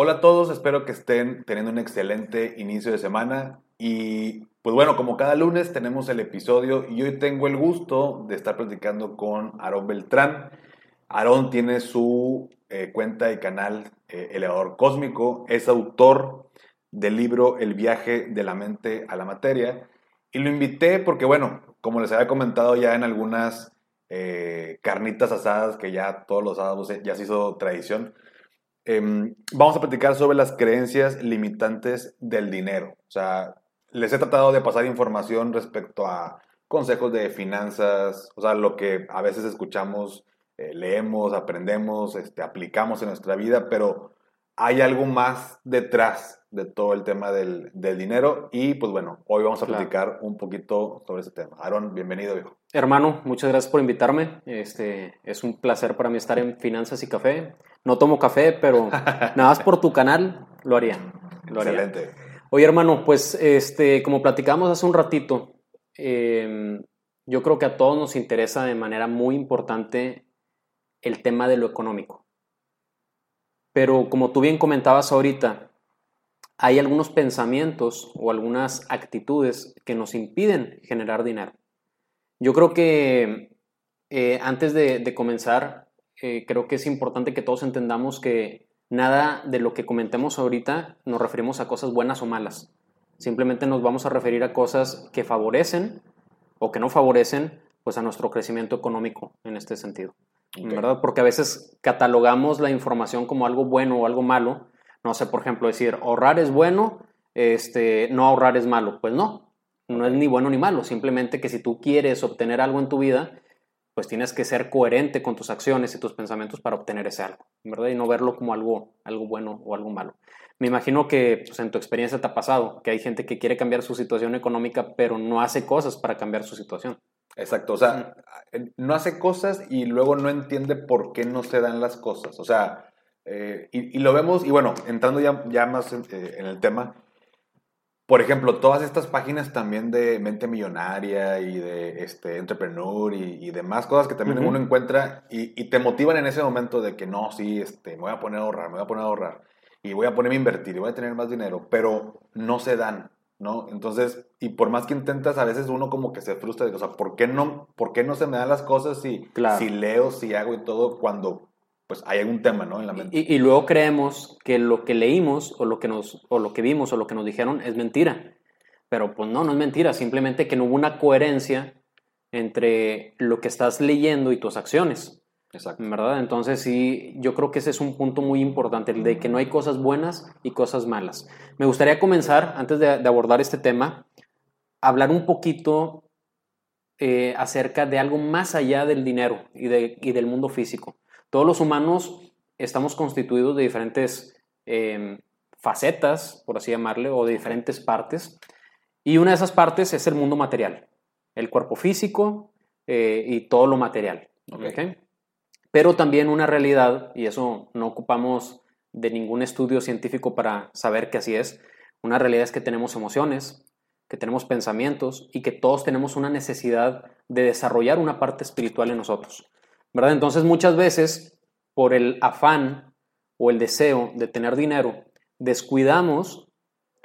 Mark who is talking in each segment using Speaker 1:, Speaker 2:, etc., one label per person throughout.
Speaker 1: Hola a todos, espero que estén teniendo un excelente inicio de semana y pues bueno, como cada lunes tenemos el episodio y hoy tengo el gusto de estar platicando con Aarón Beltrán. Aarón tiene su eh, cuenta y canal eh, Elevador Cósmico, es autor del libro El viaje de la mente a la materia y lo invité porque bueno, como les había comentado ya en algunas eh, carnitas asadas que ya todos los sábados ya se hizo tradición, Em, vamos a platicar sobre las creencias limitantes del dinero. O sea, les he tratado de pasar información respecto a consejos de finanzas, o sea, lo que a veces escuchamos, eh, leemos, aprendemos, este, aplicamos en nuestra vida, pero hay algo más detrás de todo el tema del, dinero y pues bueno, hoy vamos a platicar un poquito sobre ese tema. Aaron, bienvenido, viejo.
Speaker 2: Hermano, muchas gracias por invitarme. Este, es un placer para mí estar en Finanzas y Café. No tomo café, pero nada más por tu canal lo haría.
Speaker 1: Excelente.
Speaker 2: Oye, hermano, pues este, como platicamos hace un ratito, em, yo creo que a todos nos interesa de manera muy importante el tema de lo económico. Pero como tú bien comentabas ahorita, hay algunos pensamientos o algunas actitudes que nos impiden generar dinero. Yo creo que eh, antes de, comenzar, eh, creo que es importante que todos entendamos que nada de lo que comentemos ahorita nos referimos a cosas buenas o malas. Simplemente nos vamos a referir a cosas que favorecen o que no favorecen pues a nuestro crecimiento económico en este sentido. ¿verdad? Porque a veces catalogamos la información como algo bueno o algo malo. No sé, por ejemplo, decir ahorrar es bueno, este, no ahorrar es malo. Pues no, no es ni bueno ni malo. Simplemente que si tú quieres obtener algo en tu vida, pues tienes que ser coherente con tus acciones y tus pensamientos para obtener ese algo, ¿verdad? Y no verlo como algo, algo bueno o algo malo. Me imagino que pues, en tu experiencia te ha pasado que hay gente que quiere cambiar su situación económica, pero no hace cosas para cambiar su situación.
Speaker 1: Exacto, o sea, no hace cosas y luego no entiende por qué no se dan las cosas. O sea, eh, y, lo vemos, y bueno, entrando ya, ya más en, eh, el tema, por ejemplo, todas estas páginas también de mente millonaria y de este, entrepreneur y, demás cosas que también uno encuentra y, te motivan en ese momento de que no, sí, este, me voy a poner a ahorrar, me voy a poner a ahorrar y voy a ponerme a invertir y voy a tener más dinero, pero no se dan. ¿no? Entonces, y por más que intentas, a veces uno como que se frustra, o sea, ¿por qué no, por qué no se me dan las cosas si, si leo, si hago y todo cuando pues hay algún tema, ¿no? En la mente.
Speaker 2: Y, luego creemos que lo que leímos o lo que, nos, o lo que vimos o lo que nos dijeron es mentira. Pero pues no, no es mentira, simplemente que no hubo una coherencia entre lo que estás leyendo y tus acciones. Exacto. ¿Verdad? Entonces sí, yo creo que ese es un punto muy importante, el de que no hay cosas buenas y cosas malas. Me gustaría comenzar, antes de, abordar este tema, hablar un poquito eh, acerca de algo más allá del dinero y, del mundo físico. Todos los humanos estamos constituidos de diferentes em, facetas, por así llamarle, o de diferentes partes. Y una de esas partes es el mundo material, el cuerpo físico eh, y todo lo material. ¿okay? pero también una realidad, y eso no ocupamos de ningún estudio científico para saber que así es, una realidad es que tenemos emociones, que tenemos pensamientos y que todos tenemos una necesidad de desarrollar una parte espiritual en nosotros. ¿Verdad? Entonces muchas veces, por el afán o el deseo de tener dinero, descuidamos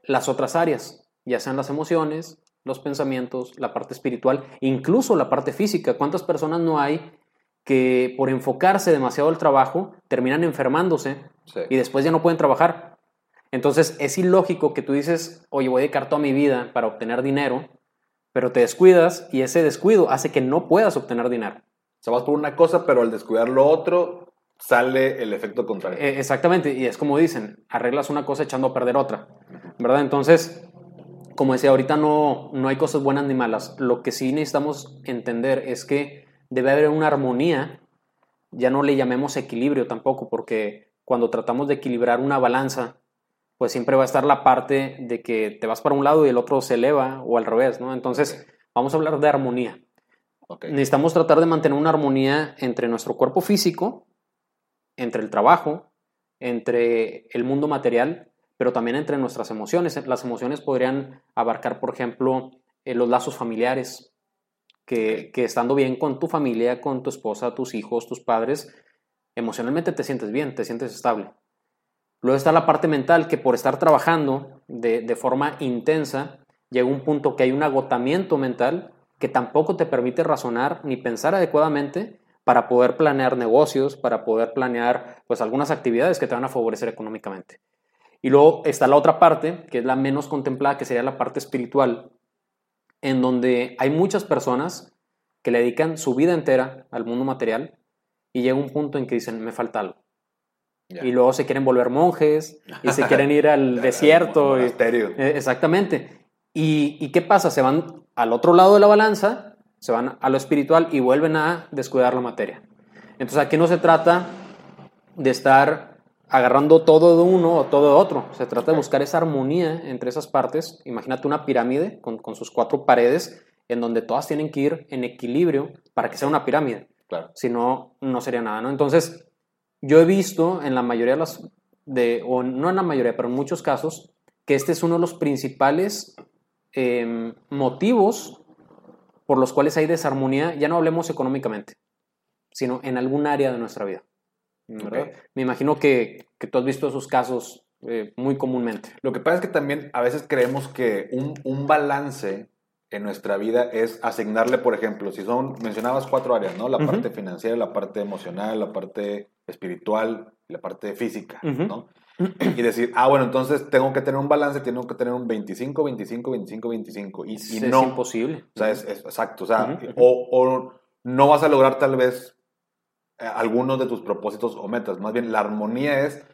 Speaker 2: las otras áreas, ya sean las emociones, los pensamientos, la parte espiritual, incluso la parte física. ¿Cuántas personas no hay que por enfocarse demasiado al trabajo terminan enfermándose y después ya no pueden trabajar. Entonces es ilógico que tú dices, oye, voy a dedicar toda mi vida para obtener dinero, pero te descuidas y ese descuido hace que no puedas obtener dinero.
Speaker 1: O sea, vas por una cosa, pero al descuidar lo otro, sale el efecto contrario.
Speaker 2: E, exactamente, y es como dicen, arreglas una cosa echando a perder otra, ¿verdad? Entonces, como decía, ahorita no, no hay cosas buenas ni malas. Lo que sí necesitamos entender es que debe haber una armonía, ya no le llamemos equilibrio tampoco, porque cuando tratamos de equilibrar una balanza, pues siempre va a estar la parte de que te vas para un lado y el otro se eleva o al revés, ¿no? Entonces, vamos a hablar de armonía.
Speaker 1: Okay.
Speaker 2: Necesitamos tratar de mantener una armonía entre nuestro cuerpo físico, entre el trabajo, entre el mundo material, pero también entre nuestras emociones. Las emociones podrían abarcar, por ejemplo, eh, los lazos familiares, que, que, estando bien con tu familia, con tu esposa, tus hijos, tus padres, emocionalmente te sientes bien, te sientes estable. Luego está la parte mental, que por estar trabajando de, de forma intensa, llega un punto que hay un agotamiento mental que tampoco te permite razonar ni pensar adecuadamente para poder planear negocios, para poder planear pues algunas actividades que te van a favorecer económicamente. Y luego está la otra parte, que es la menos contemplada, que sería la parte espiritual, en donde hay muchas personas que le dedican su vida entera al mundo material y llega un punto en que dicen, me falta algo. Yeah. Y luego se quieren volver monjes y se quieren ir al desierto. Y, eh, exactamente. Y, ¿Y qué pasa? Se van al otro lado de la balanza, se van a lo espiritual y vuelven a descuidar la materia. Entonces aquí no se trata de estar agarrando todo de uno o todo de otro. Se trata de buscar esa armonía entre esas partes. Imagínate una pirámide con, con, sus cuatro paredes en donde todas tienen que ir en equilibrio para que sea una pirámide.
Speaker 1: Claro.
Speaker 2: Si no, no sería nada, ¿no? Entonces, yo he visto en la mayoría de las, de, o no en la mayoría, pero en muchos casos, que este es uno de los principales eh, motivos por los cuales hay desarmonía, ya no hablemos económicamente, sino en algún área de nuestra vida.
Speaker 1: Okay.
Speaker 2: Me imagino que, que, tú has visto esos casos eh, muy comúnmente.
Speaker 1: Lo que pasa es que también a veces creemos que un, un, balance en nuestra vida es asignarle, por ejemplo, si son, mencionabas cuatro áreas, ¿no? La uh -huh. parte financiera, la parte emocional, la parte espiritual, la parte física, uh -huh. ¿no? Y decir, ah, bueno, entonces tengo que tener un balance, tengo que tener un 25, 25, 25, 25. Y, y
Speaker 2: es
Speaker 1: no.
Speaker 2: imposible.
Speaker 1: O sea, es, es exacto. O sea, uh -huh. o, o no vas a lograr tal vez eh, algunos de tus propósitos o metas. Más bien, la armonía es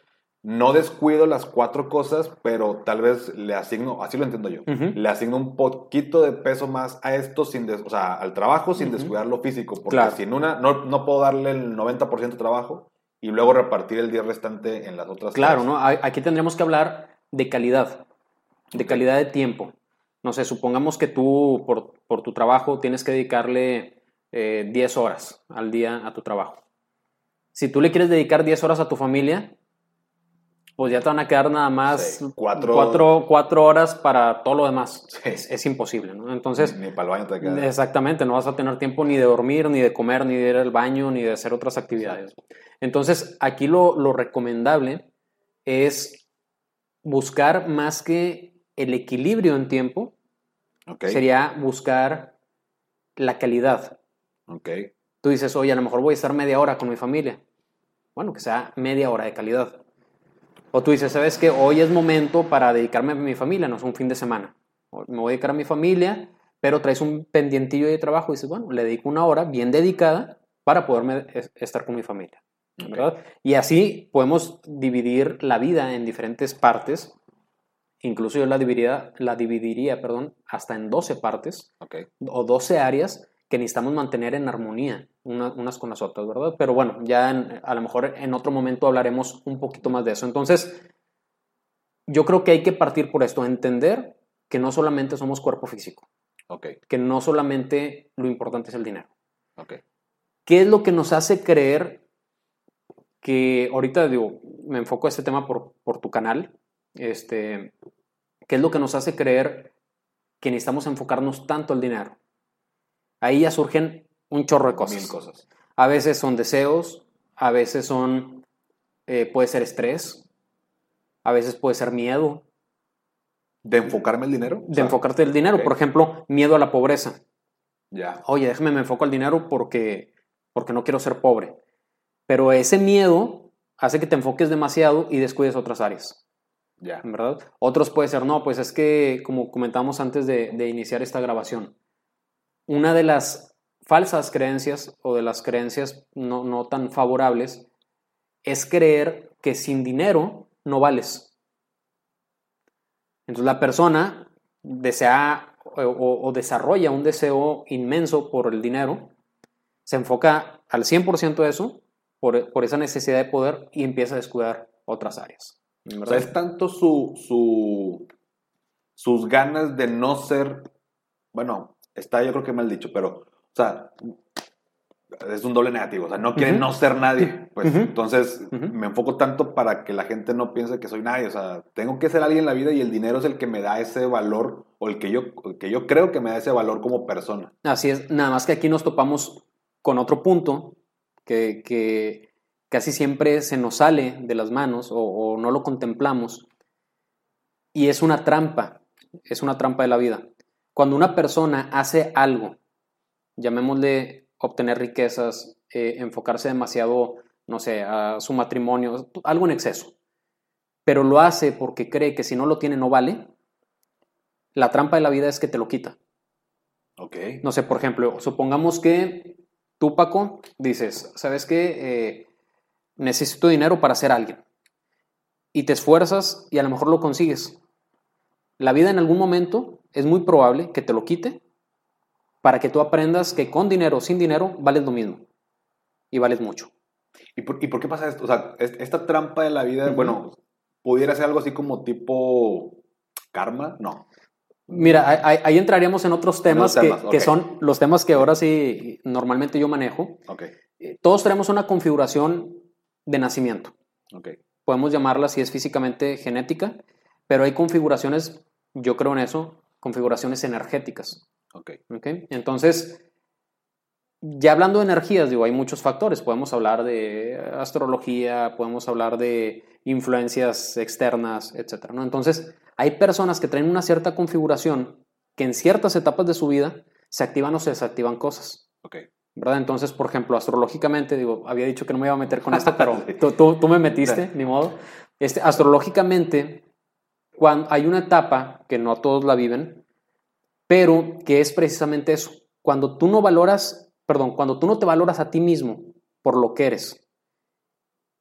Speaker 1: no descuido las cuatro cosas, pero tal vez le asigno, así lo entiendo yo, uh -huh. le asigno un poquito de peso más a esto, sin des, o sea, al trabajo sin uh -huh. descuidar lo físico, porque
Speaker 2: Claro.
Speaker 1: sin una no, no puedo darle el 90% de trabajo y luego repartir el día restante en las otras
Speaker 2: Claro. ¿no? Aquí tendríamos que hablar de calidad, de calidad de tiempo. No sé, supongamos que tú por, por tu trabajo tienes que dedicarle eh, 10 horas al día a tu trabajo. Si tú le quieres dedicar 10 horas a tu familia, pues ya te van a quedar nada más
Speaker 1: Sí, cuatro-
Speaker 2: cuatro, cuatro horas para todo lo demás.
Speaker 1: Sí.
Speaker 2: Es, es imposible, ¿no? Entonces,
Speaker 1: ni, ni para el baño te queda.
Speaker 2: Exactamente, no vas a tener tiempo ni de dormir, ni de comer, ni de ir al baño, ni de hacer otras actividades. Entonces, aquí lo, lo recomendable es buscar más que el equilibrio en tiempo, sería buscar la calidad.
Speaker 1: ok.
Speaker 2: Tú dices, oye, a lo mejor voy a estar media hora con mi familia. Bueno, que sea media hora de calidad. O tú dices, ¿sabes qué? Hoy es momento para dedicarme a mi familia, no es un fin de semana. Me voy a dedicar a mi familia, pero traes un pendientillo de trabajo y dices, bueno, le dedico una hora bien dedicada para poderme es- estar con mi familia. Y así podemos dividir la vida en diferentes partes. Incluso yo la dividiría, la dividiría perdón, hasta en 12 partes o 12 áreas que necesitamos mantener en armonía una- unas con las otras, ¿verdad? Pero bueno, ya en- a lo mejor en otro momento hablaremos un poquito más de eso. Entonces, yo creo que hay que partir por esto, entender que no solamente somos cuerpo físico, que no solamente lo importante es el dinero. ¿Qué es lo que nos hace creer que ahorita digo, me enfoco a este tema por, por tu canal? Este, ¿Qué es lo que nos hace creer que necesitamos enfocarnos tanto al dinero? Ahí ya surgen un chorro de cosas.
Speaker 1: Mil cosas.
Speaker 2: A veces son deseos, a veces son, eh, puede ser estrés, a veces puede ser miedo
Speaker 1: ¿De enfocarme el dinero? O
Speaker 2: de
Speaker 1: sea,
Speaker 2: enfocarte el dinero. Por ejemplo, miedo a la pobreza.
Speaker 1: Ya.
Speaker 2: oye, déjame me enfoco al dinero porque, porque no quiero ser pobre. Pero ese miedo hace que te enfoques demasiado y descuides otras áreas,
Speaker 1: Ya.
Speaker 2: ¿verdad? Otros puede ser, no, pues es que, como comentamos antes de, de iniciar esta grabación, una de las falsas creencias o de las creencias no, no tan favorables es creer que sin dinero no vales. Entonces la persona desea o, desarrolla un deseo inmenso por el dinero, se enfoca al 100% de eso, por, por esa necesidad de poder y empieza a descuidar otras áreas.
Speaker 1: O es tanto su, su, sus ganas de no ser, bueno, está yo creo que mal dicho, pero, o sea, es un doble negativo, o sea, no quiere
Speaker 2: Ujú.
Speaker 1: no ser nadie, pues entonces me enfoco tanto para que la gente no piense que soy nadie, o sea, tengo que ser alguien en la vida y el dinero es el que me da ese valor o el que yo, el que yo creo que me da ese valor como persona.
Speaker 2: Así es, nada más que aquí nos topamos con otro punto que, que casi siempre se nos sale de las manos o, o no lo contemplamos y es una trampa, es una trampa de la vida. Cuando una persona hace algo, llamémosle obtener riquezas, eh, enfocarse demasiado, no sé, a su matrimonio, algo en exceso, pero lo hace porque cree que si no lo tiene no vale, la trampa de la vida es que te lo quita.
Speaker 1: Ok.
Speaker 2: No sé, por ejemplo, supongamos que tú, Paco, dices, ¿sabes qué? Eh, necesito dinero para ser alguien. Y te esfuerzas y a lo mejor lo consigues. La vida en algún momento es muy probable que te lo quite para que tú aprendas que con dinero o sin dinero vales lo mismo. Y vales mucho.
Speaker 1: ¿Y por, y por qué pasa esto? O sea, es- esta trampa de la vida, bueno, pudiera ser algo así como tipo karma, no.
Speaker 2: Mira, ahí- entraríamos en otros temas, que, que son los temas que ahora sí normalmente yo manejo.
Speaker 1: Ok,
Speaker 2: Eh, Todos tenemos una configuración de nacimiento.
Speaker 1: ok.
Speaker 2: podemos llamarla si es físicamente genética, pero hay configuraciones, yo creo en eso, configuraciones energéticas.
Speaker 1: Ok.
Speaker 2: ¿ok? Entonces, ya hablando de energías, digo, hay muchos factores. Podemos hablar de astrología, podemos hablar de influencias externas, etc. ¿no? Entonces, hay personas que traen una cierta configuración que en ciertas etapas de su vida se activan o se desactivan cosas.
Speaker 1: Ok.
Speaker 2: ¿verdad? Entonces, por ejemplo, astrológicamente, digo, había dicho que no me iba a meter con esto, pero tú, tú- tú me metiste, ni modo. Este, astrológicamente, cuando hay una etapa que no todos la viven, pero que es precisamente eso. Cuando tú no valoras, perdón, cuando tú no te valoras a ti mismo por lo que eres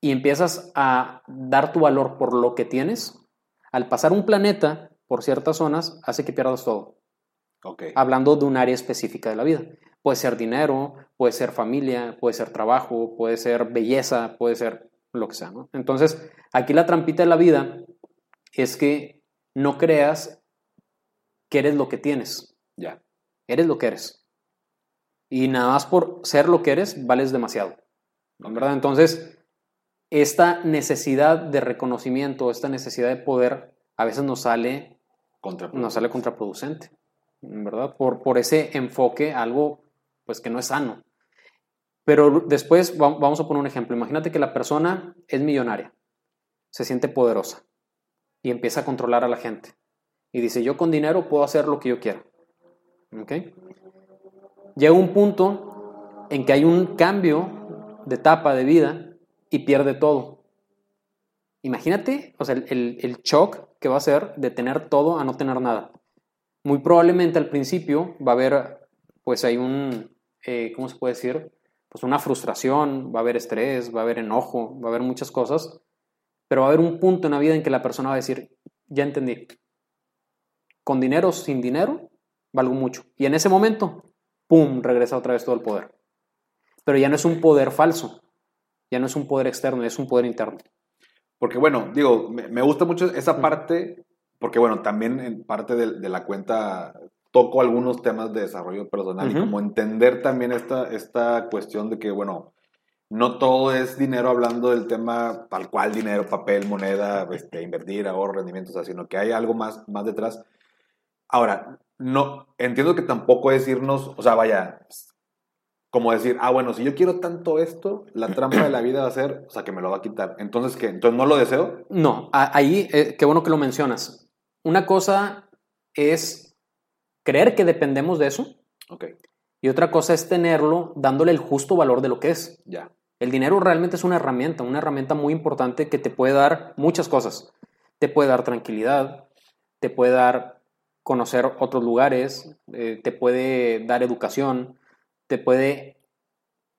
Speaker 2: y empiezas a dar tu valor por lo que tienes, al pasar un planeta por ciertas zonas, hace que pierdas todo hablando de un área específica de la vida. Puede ser dinero, puede ser familia, puede ser trabajo, puede ser belleza, puede ser lo que sea, ¿no? Entonces, aquí la trampita de la vida es que no creas que eres lo que tienes,
Speaker 1: Ya.
Speaker 2: eres lo que eres. Y nada más por ser lo que eres, vales demasiado, ¿no? ¿verdad? Entonces, esta necesidad de reconocimiento, esta necesidad de poder, a veces nos sale
Speaker 1: Contraproducente.
Speaker 2: nos sale contraproducente, ¿verdad? Por, por ese enfoque, algo pues que no es sano. Pero después va- vamos a poner un ejemplo. Imagínate que la persona es millonaria, se siente poderosa y empieza a controlar a la gente. Y dice, yo con dinero puedo hacer lo que yo quiera. ¿Ok? Llega un punto en que hay un cambio de etapa de vida y pierde todo. Imagínate, o sea, el, el, el shock que va a ser de tener todo a no tener nada. Muy probablemente al principio va a haber, pues hay un, eh, ¿cómo se puede decir? Pues una frustración, va a haber estrés, va a haber enojo, va a haber muchas cosas, pero va a haber un punto en la vida en que la persona va a decir, ya entendí, con dinero o sin dinero, valgo mucho. Y en ese momento, ¡pum!, regresa otra vez todo el poder. Pero ya no es un poder falso, ya no es un poder externo, es un poder interno.
Speaker 1: Porque bueno, digo, me, gusta mucho esa parte, porque bueno, también en parte de, de la cuenta toco algunos temas de desarrollo personal y como entender también esta, esta cuestión de que, bueno, no todo es dinero hablando del tema tal cual, dinero, papel, moneda, este, invertir, ahorro, rendimientos, o sea, sino que hay algo más, más detrás. Ahora, no, entiendo que tampoco es irnos, o sea, vaya, como decir, ah, bueno, si yo quiero tanto esto, la trampa de la vida va a ser, o sea, que me lo va a quitar. Entonces, ¿qué? Entonces no lo deseo.
Speaker 2: No, ahí, eh, qué bueno que lo mencionas. Una cosa es creer que dependemos de eso
Speaker 1: Ok,
Speaker 2: y otra cosa es tenerlo dándole el justo valor de lo que es.
Speaker 1: ya.
Speaker 2: El dinero realmente es una herramienta, una herramienta muy importante que te puede dar muchas cosas. Te puede dar tranquilidad, te puede dar conocer otros lugares, eh, te puede dar educación, te puede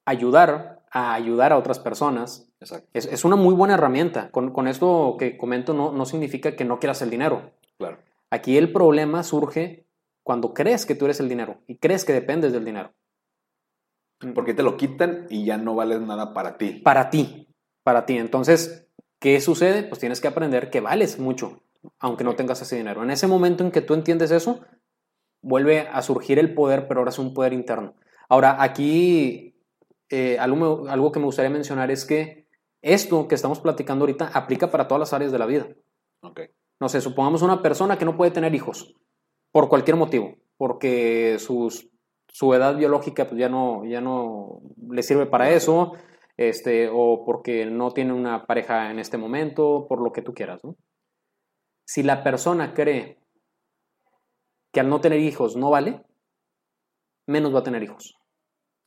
Speaker 2: ayudar a ayudar a otras personas.
Speaker 1: Exacto,
Speaker 2: Es, es una muy buena herramienta. Con, con esto que comento no, no significa que no quieras el dinero.
Speaker 1: claro.
Speaker 2: Aquí el problema surge cuando crees que tú eres el dinero y crees que dependes del dinero.
Speaker 1: Porque te lo quitan y ya no vales nada para ti.
Speaker 2: Para ti, para ti. Entonces, ¿Qué sucede? Pues tienes que aprender que vales mucho, aunque no tengas ese dinero. En ese momento en que tú entiendes eso, vuelve a surgir el poder, pero ahora es un poder interno. Ahora, aquí eh, algo, algo que me gustaría mencionar es que esto que estamos platicando ahorita aplica para todas las áreas de la vida.
Speaker 1: Ok.
Speaker 2: No sé, supongamos una persona que no puede tener hijos por cualquier motivo, porque sus, su edad biológica pues ya no, ya no le sirve para eso, este, o porque no tiene una pareja en este momento, por lo que tú quieras. ¿no? Si la persona cree que al no tener hijos no vale, menos va a tener hijos.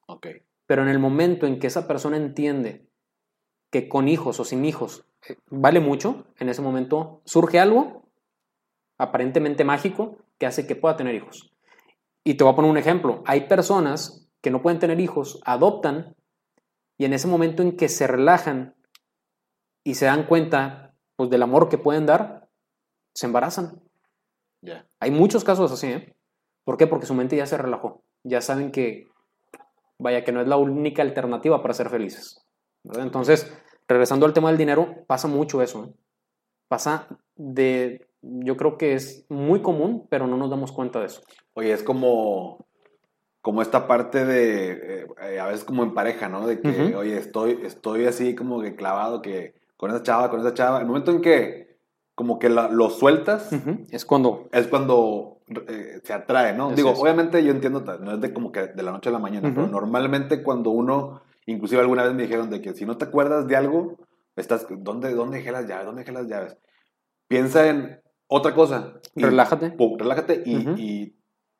Speaker 1: Ok.
Speaker 2: Pero en el momento en que esa persona entiende que con hijos o sin hijos eh, vale mucho, en ese momento surge algo aparentemente mágico que hace que pueda tener hijos. Y te voy a poner un ejemplo. Hay personas que no pueden tener hijos, adoptan y en ese momento en que se relajan y se dan cuenta pues, del amor que pueden dar, se embarazan.
Speaker 1: Ya.
Speaker 2: Hay muchos casos así, ¿eh? ¿Por qué? Porque su mente ya se relajó. Ya saben que, vaya, que no es la única alternativa para ser felices. ¿verdad? Entonces, regresando al tema del dinero, pasa mucho eso. ¿eh? Pasa de, yo creo que es muy común, pero no nos damos cuenta de eso.
Speaker 1: Oye, es como, como esta parte de, eh, a veces como en pareja, ¿no? De que,
Speaker 2: Ujú.
Speaker 1: oye, estoy, estoy así como que clavado que con esa chava, con esa chava. El momento en que como que la- lo sueltas,
Speaker 2: Ujú. Es cuando
Speaker 1: es cuando eh, se atrae, ¿no?
Speaker 2: Así
Speaker 1: Digo,
Speaker 2: es.
Speaker 1: obviamente yo entiendo, no es de como que de la noche a la mañana,
Speaker 2: Ujú.
Speaker 1: pero normalmente cuando uno, inclusive alguna vez me dijeron de que si no te acuerdas de algo, estás, ¿dónde, dónde dejé las llaves? ¿Dónde dejé las llaves? Piensa en otra cosa. y-
Speaker 2: relájate.
Speaker 1: relájate y,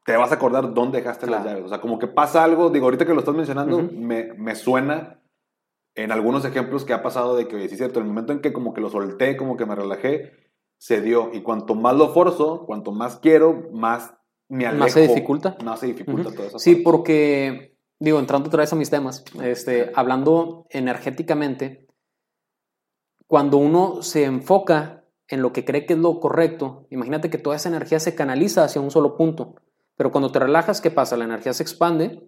Speaker 1: te vas a acordar dónde dejaste las
Speaker 2: Claro.
Speaker 1: llaves. O sea, como que pasa algo, digo, ahorita que lo estás mencionando, me, me suena en algunos ejemplos que ha pasado de que, oye, sí es cierto, el momento en que como que lo solté, como que me relajé, se dio. Y cuanto más lo forzo, cuanto más quiero, más me alejo.
Speaker 2: Más se dificulta.
Speaker 1: Más se dificulta
Speaker 2: Ujú.
Speaker 1: todo eso.
Speaker 2: Sí, porque, digo, entrando otra vez a mis temas, este, hablando energéticamente, cuando uno se enfoca en lo que cree que es lo correcto, imagínate que toda esa energía se canaliza hacia un solo punto. Pero cuando te relajas, ¿qué pasa? La energía se expande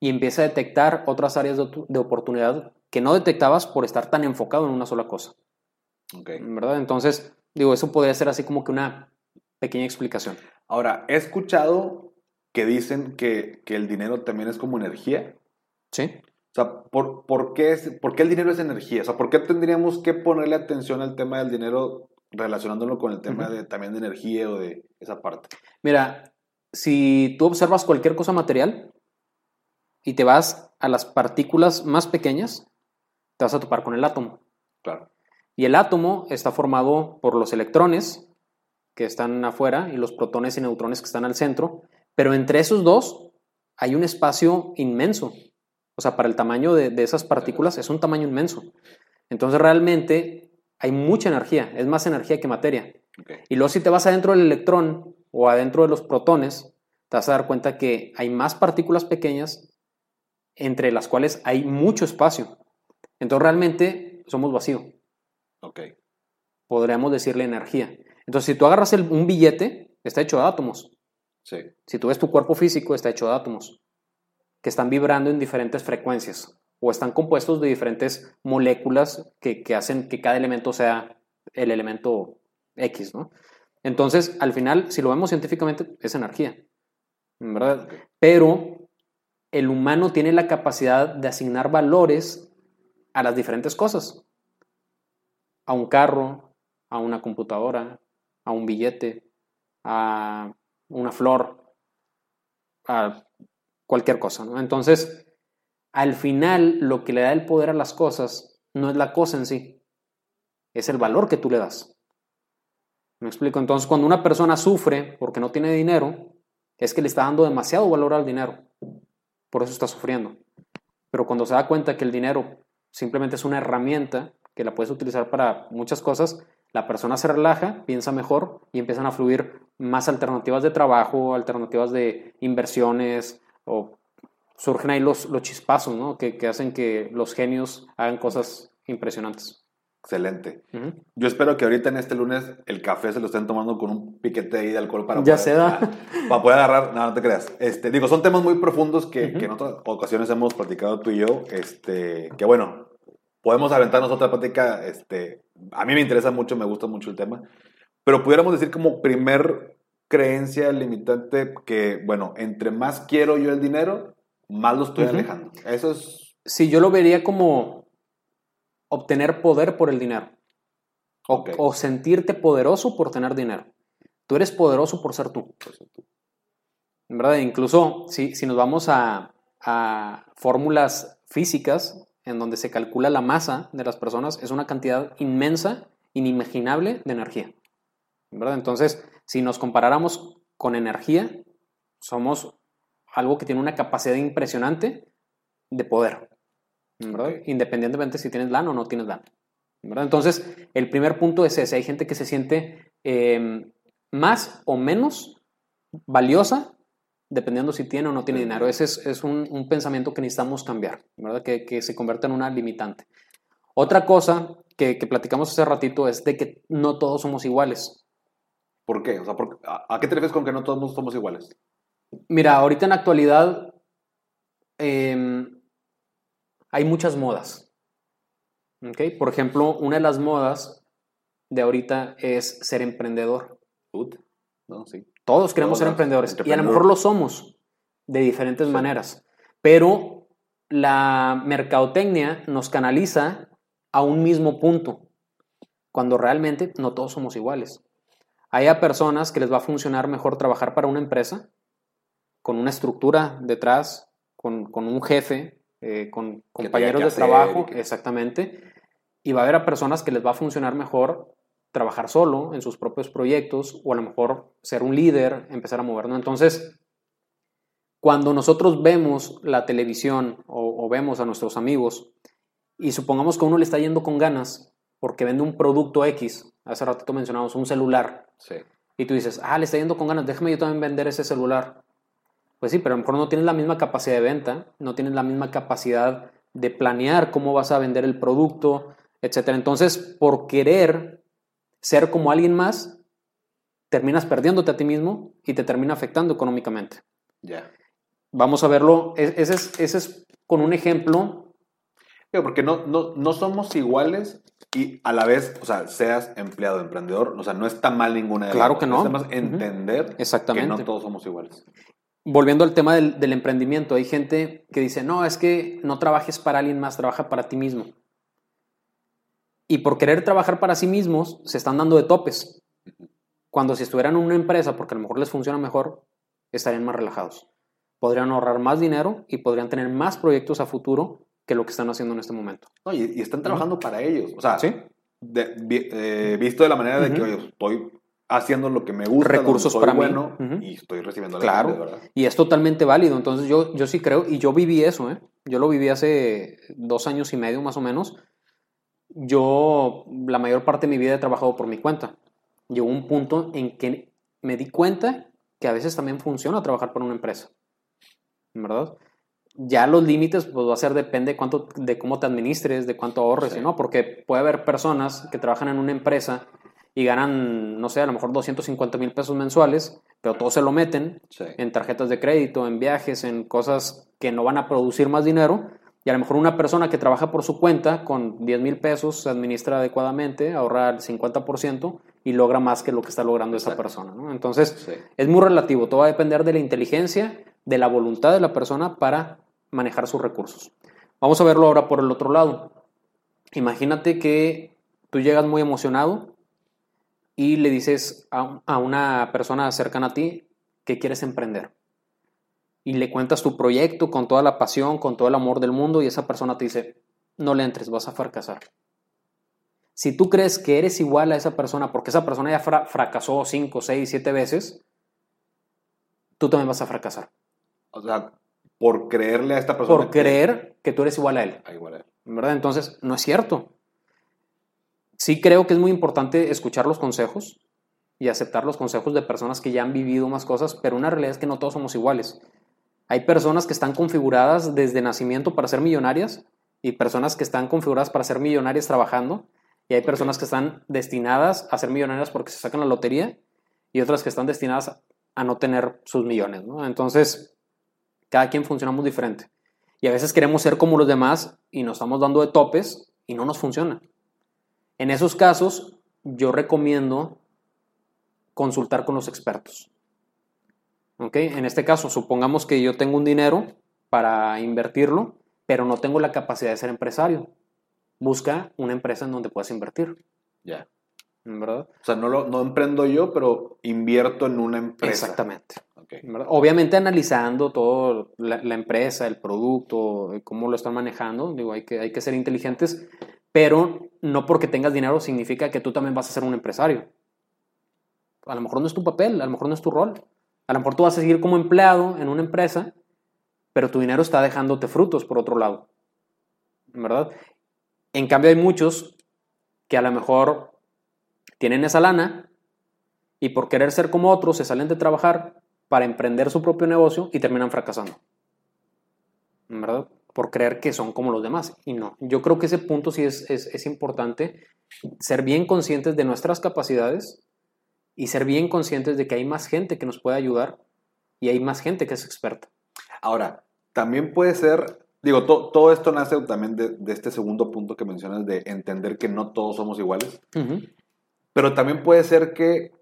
Speaker 2: y empieza a detectar otras áreas de, tu- de oportunidad que no detectabas por estar tan enfocado en una sola cosa.
Speaker 1: Ok.
Speaker 2: ¿Verdad? Entonces, digo, eso podría ser así como que una pequeña explicación.
Speaker 1: Ahora, he escuchado que dicen que, que el dinero también es como energía.
Speaker 2: ¿Sí?
Speaker 1: O sea, ¿por, por, qué es, ¿por qué el dinero es energía? O sea, ¿por qué tendríamos que ponerle atención al tema del dinero relacionándolo con el tema de, también de energía o de esa parte?
Speaker 2: Mira, si tú observas cualquier cosa material y te vas a las partículas más pequeñas, te vas a topar con el átomo.
Speaker 1: Claro.
Speaker 2: Y el átomo está formado por los electrones que están afuera y los protones y neutrones que están al centro, pero entre esos dos hay un espacio inmenso. O sea, para el tamaño de, de esas partículas es un tamaño inmenso. Entonces realmente hay mucha energía, es más energía que materia.
Speaker 1: Ok.
Speaker 2: Y luego si te vas adentro del electrón o adentro de los protones, te vas a dar cuenta que hay más partículas pequeñas entre las cuales hay mucho espacio. Entonces realmente somos vacío,
Speaker 1: Ok.
Speaker 2: podríamos decirle energía. Entonces si tú agarras el- un billete, está hecho de átomos.
Speaker 1: Sí.
Speaker 2: Si tú ves tu cuerpo físico, está hecho de átomos que están vibrando en diferentes frecuencias o están compuestos de diferentes moléculas que, que hacen que cada elemento sea el elemento X, ¿no? Entonces, al final, si lo vemos científicamente, es energía, ¿verdad? Pero el humano tiene la capacidad de asignar valores a las diferentes cosas. A un carro, a una computadora, a un billete, a una flor, a cualquier cosa, ¿no? Entonces, al final, lo que le da el poder a las cosas no es la cosa en sí, es el valor que tú le das. ¿Me explico? Entonces, cuando una persona sufre porque no tiene dinero, es que le está dando demasiado valor al dinero. Por eso está sufriendo. Pero cuando se da cuenta que el dinero simplemente es una herramienta que la puedes utilizar para muchas cosas, la persona se relaja, piensa mejor y empiezan a fluir más alternativas de trabajo, alternativas de inversiones o surgen ahí los, los chispazos, ¿no? Que, que hacen que los genios hagan cosas impresionantes.
Speaker 1: Excelente.
Speaker 2: Ujú.
Speaker 1: Yo espero que ahorita en este lunes el café se lo estén tomando con un piquete ahí de alcohol para
Speaker 2: Ya
Speaker 1: poder,
Speaker 2: se da.
Speaker 1: para poder agarrar. No, no te creas. Este, digo, son temas muy profundos que,
Speaker 2: Ujú.
Speaker 1: que en otras ocasiones hemos platicado tú y yo. Este, que bueno, podemos aventarnos otra plática este, a mí me interesa mucho, me gusta mucho el tema, pero pudiéramos decir como primer creencia limitante que, bueno, entre más quiero yo el dinero, más lo estoy alejando. Eso es...
Speaker 2: Sí, yo lo vería como obtener poder por el dinero. O, o sentirte poderoso por tener dinero. Tú eres poderoso por ser tú. En verdad, incluso si, si nos vamos a, a fórmulas físicas en donde se calcula la masa de las personas, es una cantidad inmensa, inimaginable de energía. ¿verdad? Entonces, si nos comparáramos con energía, somos algo que tiene una capacidad impresionante de poder, ¿verdad? Independientemente si tienes LAN o no tienes LAN. ¿verdad? Entonces, el primer punto es ese. Hay gente que se siente em, más o menos valiosa dependiendo si tiene o no tiene dinero. Ese es, un, pensamiento que necesitamos cambiar, ¿verdad? Que, se convierte en una limitante. Otra cosa que, platicamos hace ratito es de que no todos somos iguales.
Speaker 1: ¿Por qué? O sea, ¿a, qué te refieres con que no todos somos iguales?
Speaker 2: Mira, ahorita en la actualidad em, hay muchas modas. ¿okay? Por ejemplo, una de las modas de ahorita es ser emprendedor.
Speaker 1: No, sí.
Speaker 2: Todos queremos ser emprendedores y a lo mejor lo somos de diferentes maneras, pero la mercadotecnia nos canaliza a un mismo punto, cuando realmente no todos somos iguales. Hay a personas que les va a funcionar mejor trabajar para una empresa, con una estructura detrás, con, un jefe, eh, con compañeros de trabajo, exactamente, y va a haber a personas que les va a funcionar mejor trabajar solo en sus propios proyectos o a lo mejor ser un líder, empezar a movernos. Entonces, cuando nosotros vemos la televisión o, vemos a nuestros amigos y supongamos que uno le está yendo con ganas porque vende un producto X, hace ratito mencionamos un celular, y tú dices, ah, le está yendo con ganas, déjame yo también vender ese celular. Pues sí, pero a lo mejor no tienes la misma capacidad de venta, no tienes la misma capacidad de planear cómo vas a vender el producto, etc. Entonces, por querer ser como alguien más, terminas perdiéndote a ti mismo y te termina afectando económicamente.
Speaker 1: Ya.
Speaker 2: Vamos a verlo, e-, ese es, ese es con un ejemplo.
Speaker 1: Porque no, no, no somos iguales y a la vez, o sea, seas empleado, emprendedor, o sea, no está mal ninguna de
Speaker 2: Claro que no.
Speaker 1: Entender que no todos somos iguales.
Speaker 2: Volviendo al tema del, del emprendimiento, hay gente que dice, no, es que no trabajes para alguien más, trabaja para ti mismo y por querer trabajar para sí mismos se están dando de topes. Cuando si estuvieran en una empresa, porque a lo mejor les funciona mejor, estarían más relajados. Podrían ahorrar más dinero y podrían tener más proyectos a futuro que lo que están haciendo en este momento.
Speaker 1: y, están trabajando para ellos. O sea, ¿Sí? Eh, visto de la manera de que oye, estoy haciendo lo que me gusta,
Speaker 2: recursos para
Speaker 1: bueno y estoy recibiendo
Speaker 2: la claro. verdad. Y es totalmente válido. Entonces yo, yo sí creo, y yo viví eso, ¿eh? yo lo viví hace dos años y medio más o menos yo la mayor parte de mi vida he trabajado por mi cuenta. Llegó un punto en que me di cuenta que a veces también funciona trabajar por una empresa. ¿Verdad? Ya los límites pues va a ser depende de cuánto de cómo te administres, de cuánto ahorres, ¿no? Porque puede haber personas que trabajan en una empresa y ganan, no sé, a lo mejor 250 mil pesos mensuales, pero todo se lo meten en tarjetas de crédito, en viajes, en cosas que no van a producir más dinero y a lo mejor una persona que trabaja por su cuenta con 10 mil pesos se administra adecuadamente, ahorra el 50% y logra más que lo que está logrando esa persona. Entonces, es muy relativo. Todo va a depender de la inteligencia, de la voluntad de la persona para manejar sus recursos. Vamos a verlo ahora por el otro lado. Imagínate que tú llegas muy emocionado y le dices a, a una persona cercana a ti que quieres emprender y le cuentas tu proyecto con toda la pasión, con todo el amor del mundo y esa persona te dice, no le entres, vas a fracasar. Si tú crees que eres igual a esa persona, porque esa persona ya fracasó 5, 6, 7 veces, tú también vas a fracasar.
Speaker 1: O sea, por creerle a esta persona.
Speaker 2: Por creer que tú eres igual a él.
Speaker 1: Ah, igual a él.
Speaker 2: ¿Verdad? Entonces, no es cierto. Sí creo que es muy importante escuchar los consejos y aceptar los consejos de personas que ya han vivido más cosas, pero una realidad es que no todos somos iguales. Hay personas que están configuradas desde nacimiento para ser millonarias y personas que están configuradas para ser millonarias trabajando. Y hay personas que están destinadas a ser millonarias porque se sacan la lotería y otras que están destinadas a no tener sus millones. Entonces, cada quien funcionamos diferente. Y a veces queremos ser como los demás y nos estamos dando de topes y no nos funciona. En esos casos, yo recomiendo consultar con los expertos. ¿Ok? En este caso, supongamos que yo tengo un dinero para invertirlo, pero no tengo la capacidad de ser empresario. Busca una empresa en donde puedas invertir.
Speaker 1: Ya.
Speaker 2: ¿Verdad?
Speaker 1: O sea, no, lo, no emprendo yo, pero invierto en una empresa.
Speaker 2: Exactamente.
Speaker 1: Ok.
Speaker 2: ¿verdad? Obviamente analizando todo, la, la empresa, el producto, cómo lo están manejando, digo, hay que, hay que ser inteligentes, pero no porque tengas dinero significa que tú también vas a ser un empresario. A lo mejor no es tu papel, a lo mejor no es tu rol. A lo mejor tú vas a seguir como empleado en una empresa, pero tu dinero está dejándote frutos por otro lado. ¿Verdad? En cambio hay muchos que a lo mejor tienen esa lana y por querer ser como otros se salen de trabajar para emprender su propio negocio y terminan fracasando. ¿Verdad? Por creer que son como los demás. Y no. Yo creo que ese punto sí es, es, es importante ser bien conscientes de nuestras capacidades y ser bien conscientes de que hay más gente que nos puede ayudar y hay más gente que es experta.
Speaker 1: Ahora, también puede ser, digo, to- todo esto nace también de, de este segundo punto que mencionas de entender que no todos somos iguales, pero también puede ser que,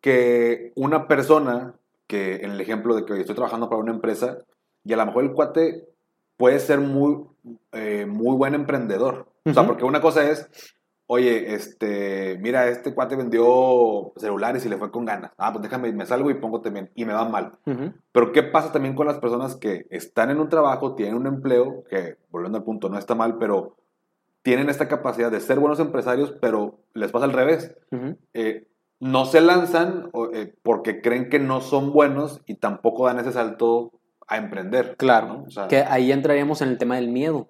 Speaker 1: que una persona, que en el ejemplo de que estoy trabajando para una empresa, y a lo mejor el cuate puede ser muy, eh, muy buen emprendedor. O sea, porque una cosa es, oye, este, mira, este cuate vendió celulares y le fue con ganas. Ah, pues déjame, me salgo y pongo también, y me va mal. Pero ¿qué pasa también con las personas que están en un trabajo, tienen un empleo, que volviendo al punto no está mal, pero tienen esta capacidad de ser buenos empresarios, pero les pasa al revés. Eh, no se lanzan eh, porque creen que no son buenos y tampoco dan ese salto a emprender.
Speaker 2: Claro,
Speaker 1: ¿no? O sea,
Speaker 2: que ahí entraríamos en el tema del miedo.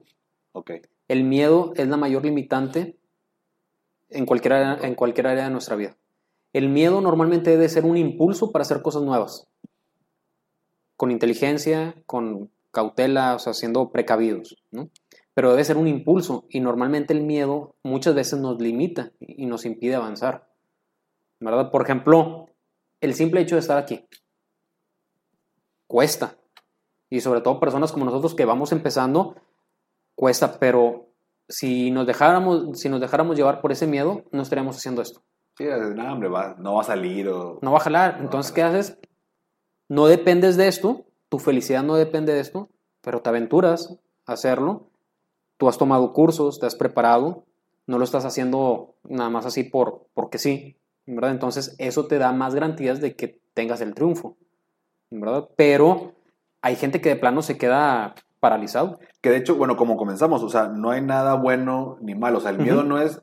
Speaker 1: ok,
Speaker 2: El miedo es la mayor limitante en cualquier, área, en cualquier área de nuestra vida. El miedo normalmente debe ser un impulso para hacer cosas nuevas. Con inteligencia, con cautela, o sea, siendo precavidos, ¿no? Pero debe ser un impulso y normalmente el miedo muchas veces nos limita y nos impide avanzar. ¿Verdad? Por ejemplo, el simple hecho de estar aquí cuesta. Y sobre todo personas como nosotros que vamos empezando, cuesta, pero si nos dejáramos, si nos dejáramos llevar por ese miedo, no estaríamos haciendo esto.
Speaker 1: sí, no, hombre, va- no va a salir o...
Speaker 2: No va a jalar.
Speaker 1: No
Speaker 2: Entonces,
Speaker 1: a
Speaker 2: ¿qué haces? No dependes de esto, tu felicidad no depende de esto, pero te aventuras a hacerlo. Tú has tomado cursos, te has preparado, no lo estás haciendo nada más así por, porque sí, ¿verdad? Entonces, eso te da más garantías de que tengas el triunfo, ¿verdad? Pero hay gente que de plano se queda paralizado.
Speaker 1: Que de hecho, bueno, como comenzamos, o sea, no hay nada bueno ni malo. O sea, el miedo no es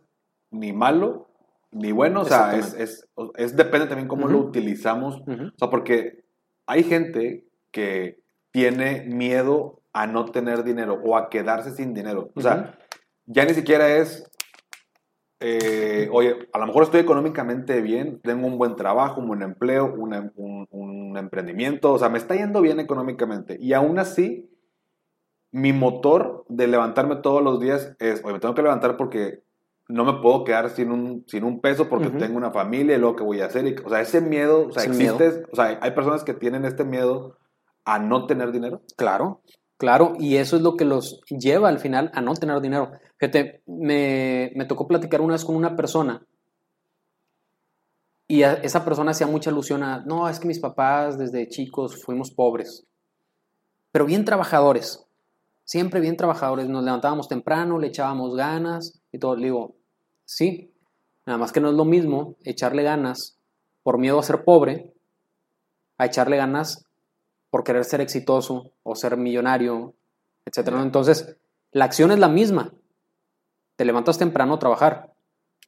Speaker 1: ni malo ni bueno. O sea, es, es, es- depende también cómo lo utilizamos. O sea, porque hay gente que tiene miedo a no tener dinero o a quedarse sin dinero. O sea, ya ni siquiera es, eh, oye, a lo mejor estoy económicamente bien, tengo un buen trabajo, un buen empleo, una- un, un emprendimiento, o sea, me está yendo bien económicamente. Y aún así, mi motor de levantarme todos los días es, oye, me tengo que levantar porque no me puedo quedar sin un, sin un peso porque
Speaker 2: Ujú.
Speaker 1: tengo una familia y luego que voy a hacer. Y, o sea, ese miedo, o sea,
Speaker 2: el miedo.
Speaker 1: existe, o sea, hay personas que tienen este miedo a no tener dinero.
Speaker 2: Claro, claro, y eso es lo que los lleva al final a no tener dinero. Fíjate, me, me tocó platicar una vez con una persona y esa persona hacía mucha alusión a, no, es que mis papás desde chicos fuimos pobres, pero bien trabajadores, siempre bien trabajadores, nos levantábamos temprano, le echábamos ganas y todo. Le digo, sí, nada más que no es lo mismo echarle ganas por miedo a ser pobre a echarle ganas por querer ser exitoso o ser millonario, etcétera. ¿no? Entonces, la acción es la misma. Te levantas temprano a trabajar,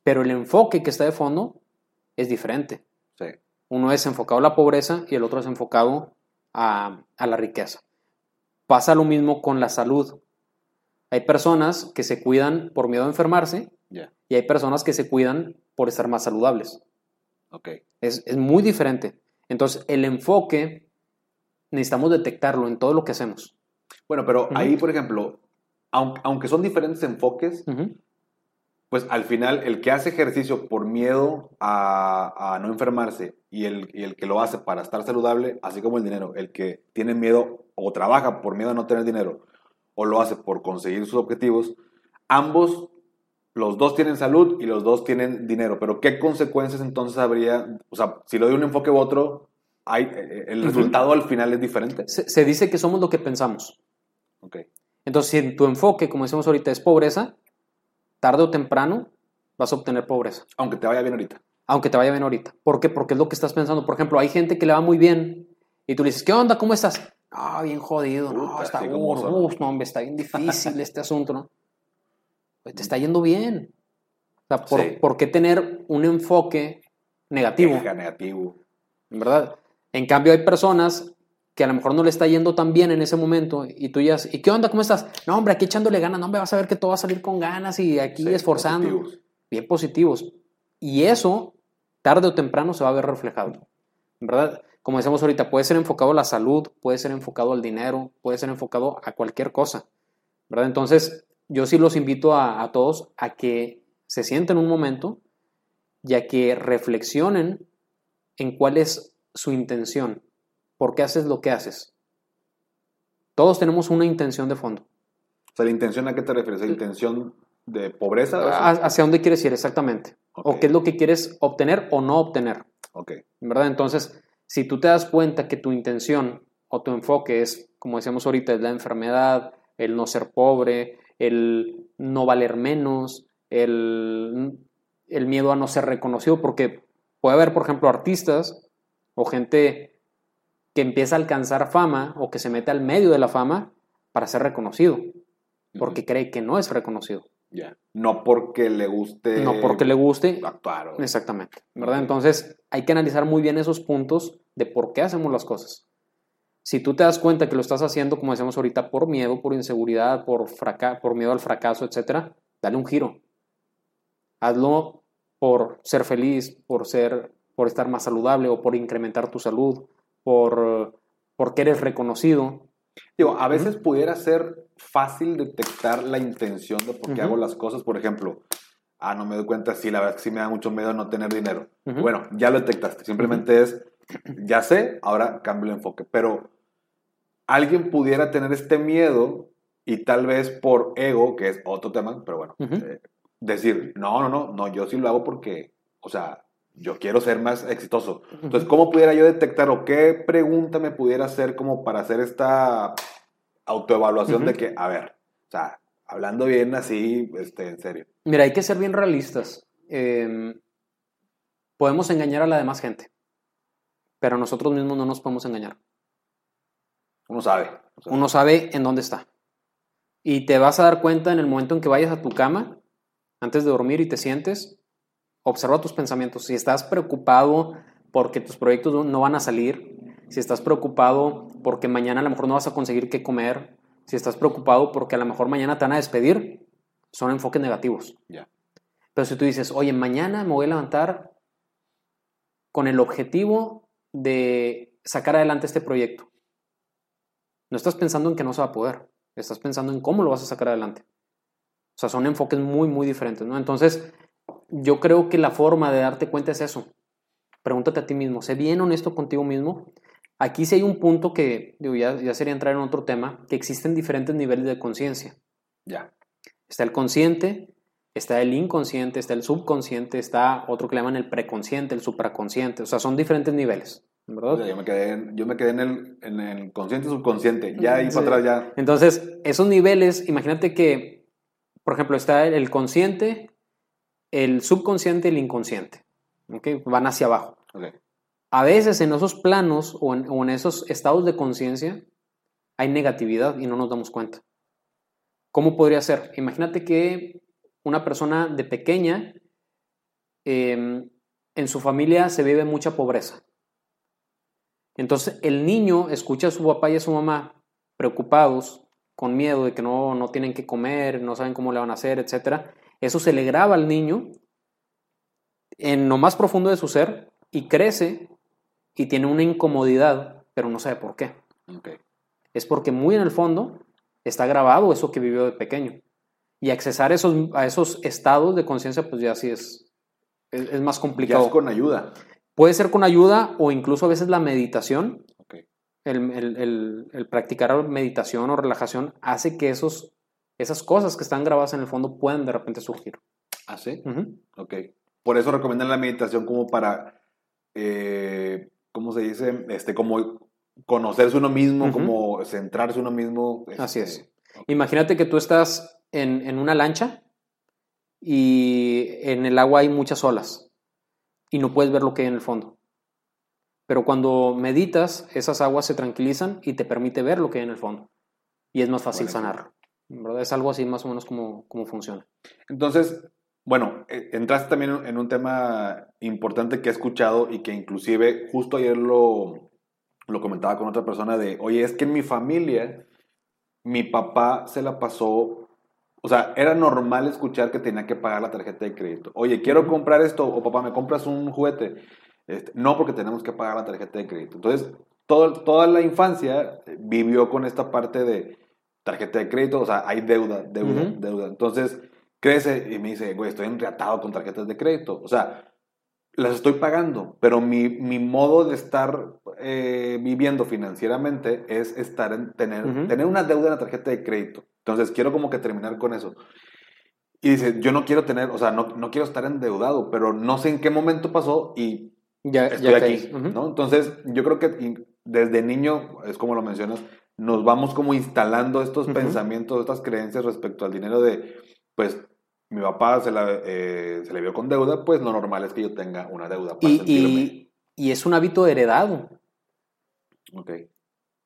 Speaker 2: pero el enfoque que está de fondo es diferente.
Speaker 1: Sí.
Speaker 2: Uno es enfocado a la pobreza y el otro es enfocado a, a la riqueza. Pasa lo mismo con la salud. Hay personas que se cuidan por miedo a enfermarse y hay personas que se cuidan por estar más saludables.
Speaker 1: ok.
Speaker 2: Es, es muy diferente. Entonces, el enfoque necesitamos detectarlo en todo lo que hacemos.
Speaker 1: Bueno, pero
Speaker 2: Ujú.
Speaker 1: ahí, por ejemplo, aunque, aunque son diferentes enfoques,
Speaker 2: Ujú.
Speaker 1: pues al final el que hace ejercicio por miedo a, a no enfermarse y el, y el que lo hace para estar saludable, así como el dinero, el que tiene miedo o trabaja por miedo a no tener dinero o lo hace por conseguir sus objetivos, ambos los dos tienen salud y los dos tienen dinero, pero ¿qué consecuencias entonces habría? O sea, si lo de un enfoque u otro, hay, eh, el resultado al final es diferente.
Speaker 2: Se, se dice que somos lo que pensamos.
Speaker 1: Ok.
Speaker 2: Entonces, si en tu enfoque, como decimos ahorita, es pobreza, tarde o temprano vas a obtener pobreza,
Speaker 1: Aunque te vaya bien ahorita.
Speaker 2: aunque te vaya bien ahorita. ¿Por qué? Porque es lo que estás pensando. Por ejemplo, hay gente que le va muy bien y tú le dices, ¿qué onda? ¿Cómo estás? Ah, bien jodido, no,
Speaker 1: Puta,
Speaker 2: está uh,
Speaker 1: son.
Speaker 2: uf, no, hombre, está bien difícil este asunto, ¿no? Pues te está yendo bien. O sea, ¿por,
Speaker 1: Sí.
Speaker 2: por qué tener un enfoque negativo?
Speaker 1: Queja, negativo.
Speaker 2: ¿verdad? En cambio, hay personas que a lo mejor no le está yendo tan bien en ese momento y tú ya, ¿y qué onda? ¿Cómo estás? No, hombre, aquí echándole ganas, no, hombre, vas a ver que todo va a salir con ganas y aquí
Speaker 1: Sí,
Speaker 2: esforzando.
Speaker 1: positivos.
Speaker 2: Bien positivos. Y eso, tarde o temprano, se va a ver reflejado, ¿verdad? Como decimos ahorita, puede ser enfocado a la salud, puede ser enfocado al dinero, puede ser enfocado a cualquier cosa, ¿verdad? Entonces, yo sí los invito a, a todos a que se sienten un momento y a que reflexionen en cuál es su intención, por qué haces lo que haces. Todos tenemos una intención de fondo.
Speaker 1: O sea, ¿la intención a qué te refieres? ¿La intención de pobreza? o
Speaker 2: ¿Ha-
Speaker 1: eso?
Speaker 2: ¿Hacia dónde quieres ir exactamente? ¿O qué es lo que quieres obtener o no obtener?
Speaker 1: Ok.
Speaker 2: ¿verdad? Entonces, si tú te das cuenta que tu intención o tu enfoque es, como decíamos ahorita, es la enfermedad, el no ser pobre, el no valer menos, el, el miedo a no ser reconocido, porque puede haber, por ejemplo, artistas o gente que empieza a alcanzar fama o que se mete al medio de la fama para ser reconocido, porque cree que no es reconocido,
Speaker 1: Ya. No porque le guste.
Speaker 2: no porque le guste,
Speaker 1: actuar. o-
Speaker 2: Exactamente, ¿verdad? Entonces hay que analizar muy bien esos puntos de por qué hacemos las cosas. Si tú te das cuenta que lo estás haciendo, como decíamos ahorita, por miedo, por inseguridad, por, fraca por miedo al fracaso, etcétera, dale un giro. Hazlo por ser feliz, por ser, por estar más saludable o por incrementar tu salud, por porque eres reconocido.
Speaker 1: Digo, a veces pudiera ser fácil detectar la intención de por qué
Speaker 2: Ujú.
Speaker 1: hago las cosas. Por ejemplo, ah, no me doy cuenta, sí, la verdad es que sí me da mucho miedo no tener dinero.
Speaker 2: Ujú.
Speaker 1: Bueno, ya lo detectaste. Simplemente es, ya sé, ahora cambio el enfoque. Pero alguien pudiera tener este miedo y tal vez por ego, que es otro tema, pero bueno, eh, decir, no, no, no, no, yo sí lo hago porque, o sea, yo quiero ser más exitoso. Entonces, ¿cómo pudiera yo detectar o qué pregunta me pudiera hacer como para hacer esta autoevaluación de que, a ver, o sea, hablando bien así, este, en serio.
Speaker 2: Mira, hay que ser bien realistas. Eh, podemos engañar a la demás gente, pero nosotros mismos no nos podemos engañar.
Speaker 1: Uno sabe. o sea,
Speaker 2: Uno sabe en dónde está. Y te vas a dar cuenta en el momento en que vayas a tu cama, antes de dormir y te sientes, observa tus pensamientos. Si estás preocupado porque tus proyectos no- van a salir, si estás preocupado porque mañana a lo mejor no vas a conseguir qué comer, si estás preocupado porque a lo mejor mañana te van a despedir, son enfoques negativos.
Speaker 1: ya.
Speaker 2: Pero si tú dices, oye, mañana me voy a levantar con el objetivo de sacar adelante este proyecto, no estás pensando en que no se va a poder, estás pensando en cómo lo vas a sacar adelante. O sea, son enfoques muy, muy diferentes, ¿no? Entonces, yo creo que la forma de darte cuenta es eso. Pregúntate a ti mismo, sé bien honesto contigo mismo. Aquí sí hay un punto que digo, ya, ya sería entrar en otro tema, que existen diferentes niveles de conciencia.
Speaker 1: Ya.
Speaker 2: Está el consciente, está el inconsciente, está el subconsciente, está otro que le llaman el preconsciente, el supraconsciente. O sea, son diferentes niveles, ¿verdad?
Speaker 1: yo me quedé, en, yo me quedé en, el, en el consciente subconsciente. Ya ahí
Speaker 2: Sí.
Speaker 1: para atrás ya.
Speaker 2: Entonces, esos niveles, imagínate que, por ejemplo, está el consciente, el subconsciente y el inconsciente. ¿ok? Van hacia abajo. A veces en esos planos o en, o en esos estados de conciencia hay negatividad y no nos damos cuenta. ¿Cómo podría ser? Imagínate que una persona de pequeña, eh, en su familia se vive mucha pobreza. Entonces el niño escucha a su papá y a su mamá preocupados, con miedo de que no, no tienen que comer, no saben cómo le van a hacer, etc. Eso se le graba al niño en lo más profundo de su ser y crece y tiene una incomodidad, pero no sabe por qué. Es porque muy en el fondo está grabado eso que vivió de pequeño. Y accesar esos, a esos estados de conciencia, pues ya sí es, es, es más
Speaker 1: Ya
Speaker 2: complicado.
Speaker 1: es con ayuda.
Speaker 2: Puede ser con ayuda o incluso a veces la meditación,
Speaker 1: Ok.
Speaker 2: el, el- el- el practicar meditación o relajación hace que esos, esas cosas que están grabadas en el fondo puedan de repente surgir.
Speaker 1: ¿Ah, sí?
Speaker 2: Ujú.
Speaker 1: Ok. Por eso recomiendan la meditación como para, eh, ¿cómo se dice? Este, como conocerse uno mismo, como centrarse uno mismo.
Speaker 2: Así
Speaker 1: este,
Speaker 2: es. Imagínate que tú estás en, en una lancha y en el agua hay muchas olas y no puedes ver lo que hay en el fondo. Pero cuando meditas, esas aguas se tranquilizan y te permite ver lo que hay en el fondo. Y es más fácil
Speaker 1: Buenísimo.
Speaker 2: sanarlo. ¿Verdad? Es algo así más o menos como, como funciona.
Speaker 1: Entonces, bueno, eh, entraste también en un tema importante que he escuchado y que inclusive justo ayer lo, lo comentaba con otra persona de, oye, es que en mi familia, mi papá se la pasó, o sea, era normal escuchar que tenía que pagar la tarjeta de crédito. Oye, quiero comprar esto, o papá, ¿me compras un juguete? Este, no, porque tenemos que pagar la tarjeta de crédito. Entonces, todo, toda la infancia eh, vivió con esta parte de tarjeta de crédito, o sea, hay deuda, deuda,
Speaker 2: Ujú.
Speaker 1: deuda. Entonces, crece y me dice, güey, estoy enriatado con tarjetas de crédito. O sea, las estoy pagando, pero mi, mi modo de estar eh, viviendo financieramente es estar en, tener,
Speaker 2: Ujú.
Speaker 1: tener una deuda en la tarjeta de crédito. Entonces, quiero como que terminar con eso. Y dice, yo no quiero tener, o sea, no, no quiero estar endeudado, pero no sé en qué momento pasó y
Speaker 2: Ya,
Speaker 1: estoy
Speaker 2: ya
Speaker 1: aquí,
Speaker 2: caes. Ujú.
Speaker 1: ¿no? Entonces, yo creo que desde niño, es como lo mencionas, nos vamos como instalando estos pensamientos, estas creencias respecto al dinero de, pues, mi papá se, la, eh, se le vio con deuda, pues lo normal es que yo tenga una deuda para
Speaker 2: Y, y- y es un hábito heredado.
Speaker 1: Ok,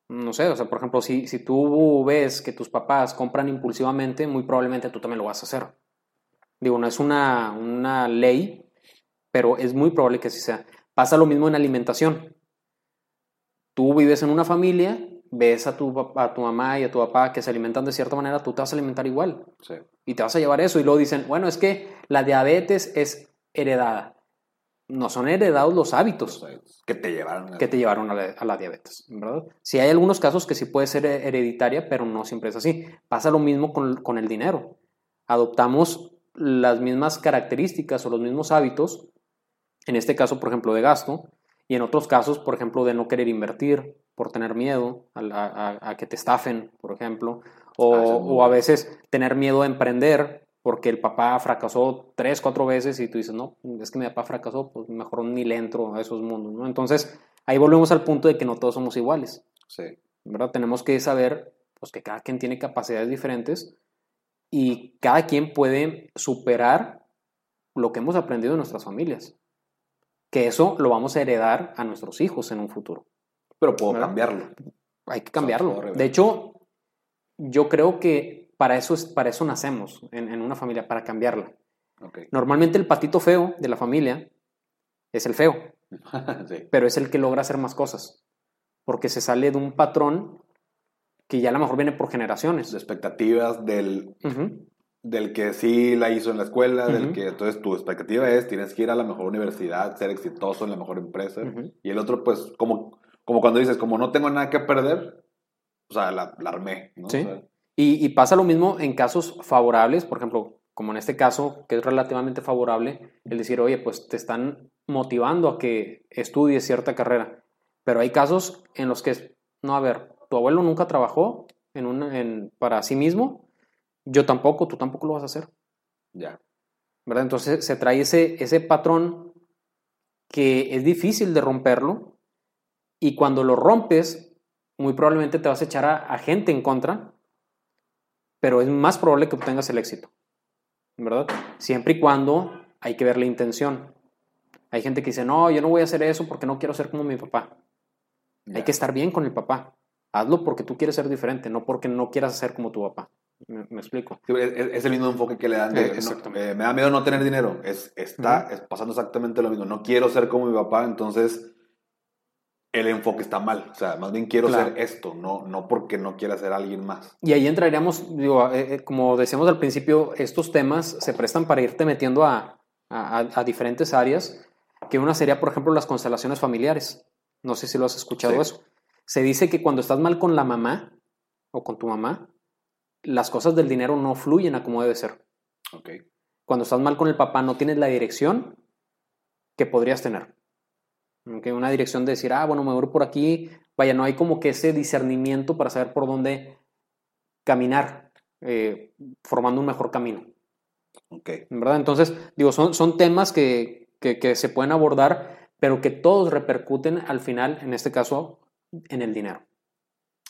Speaker 2: No sé, o sea, por ejemplo, si, si tú ves que tus papás compran impulsivamente, muy probablemente tú también lo vas a hacer. Digo, no es una, una ley, pero es muy probable que así sea. Pasa lo mismo en alimentación. Tú vives en una familia, ves a tu, a tu mamá y a tu papá que se alimentan de cierta manera, tú te vas a alimentar igual
Speaker 1: sí.
Speaker 2: y te vas a llevar eso. Y luego dicen, bueno, es que la diabetes es heredada. No son heredados los hábitos
Speaker 1: que te llevaron a...
Speaker 2: que te llevaron a la, a la diabetes, ¿verdad? Sí hay algunos casos que sí puede ser he- hereditaria, pero no siempre es así. Pasa lo mismo con, con el dinero. Adoptamos las mismas características o los mismos hábitos, en este caso, por ejemplo, de gasto, y en otros casos, por ejemplo, de no querer invertir por tener miedo a, a- a que te estafen, por ejemplo, o,
Speaker 1: Ah, es
Speaker 2: o a veces tener miedo a emprender porque el papá fracasó tres, cuatro veces y tú dices, no, es que mi papá fracasó, pues mejor ni le entro a esos mundos, ¿no? Entonces, ahí volvemos al punto de que no todos somos iguales,
Speaker 1: Sí.
Speaker 2: ¿verdad? Tenemos que saber, pues, que cada quien tiene capacidades diferentes y cada quien puede superar lo que hemos aprendido en nuestras familias. Que eso lo vamos a heredar a nuestros hijos en un futuro.
Speaker 1: Pero puedo
Speaker 2: ¿Verdad?
Speaker 1: cambiarlo.
Speaker 2: Hay que cambiarlo. De hecho, yo creo que para eso, es, para eso nacemos en, en una familia, para cambiarla. Normalmente el patito feo de la familia es el feo,
Speaker 1: sí.
Speaker 2: pero es el que logra hacer más cosas, porque se sale de un patrón que ya a lo mejor viene por generaciones.
Speaker 1: De expectativas del. Del que sí la hizo en la escuela, del que entonces tu expectativa es tienes que ir a la mejor universidad, ser exitoso en la mejor empresa. Y el otro, pues, como, como cuando dices, como no tengo nada que perder, o sea, la, la armé, ¿no?
Speaker 2: Sí.
Speaker 1: O sea,
Speaker 2: Y, y pasa lo mismo en casos favorables, por ejemplo, como en este caso, que es relativamente favorable, el decir, oye, pues te están motivando a que estudies cierta carrera. Pero hay casos en los que, no, a ver, tu abuelo nunca trabajó en una, en, para sí mismo, yo tampoco, tú tampoco lo vas a hacer.
Speaker 1: ya.
Speaker 2: ¿verdad? Entonces se trae ese, ese patrón que es difícil de romperlo y cuando lo rompes, muy probablemente te vas a echar a, a gente en contra, pero es más probable que obtengas el éxito, ¿verdad? Siempre y cuando hay que ver la intención. Hay gente que dice, no, yo no voy a hacer eso porque no quiero ser como mi papá. Hay que estar bien con el papá. Hazlo porque tú quieres ser diferente, no porque no quieras ser como tu papá. ¿Me, me explico?
Speaker 1: Sí, es, es el mismo enfoque que le dan de,
Speaker 2: Eh,
Speaker 1: no, eh, me da miedo no tener dinero. Es, está es pasando exactamente lo mismo. No quiero ser como mi papá, entonces el enfoque está mal. O sea, más bien quiero
Speaker 2: Claro.
Speaker 1: ser esto, no, no porque no quiera ser alguien más.
Speaker 2: Y ahí entraríamos, digo, eh, eh, como decíamos al principio, estos temas se prestan para irte metiendo a, a- a diferentes áreas, que una sería, por ejemplo, las constelaciones familiares. No sé si lo has escuchado
Speaker 1: Sí.
Speaker 2: eso. Se dice que cuando estás mal con la mamá o con tu mamá, las cosas del dinero no fluyen a como debe ser.
Speaker 1: Ok.
Speaker 2: Cuando estás mal con el papá, no tienes la dirección que podrías tener. Ok, Una dirección de decir, ah, bueno, me voy por aquí. Vaya, no hay como que ese discernimiento para saber por dónde caminar, eh, formando un mejor camino.
Speaker 1: Ok.
Speaker 2: ¿verdad? Entonces, digo, son, son temas que, que, que se pueden abordar, pero que todos repercuten al final, en este caso, en el dinero.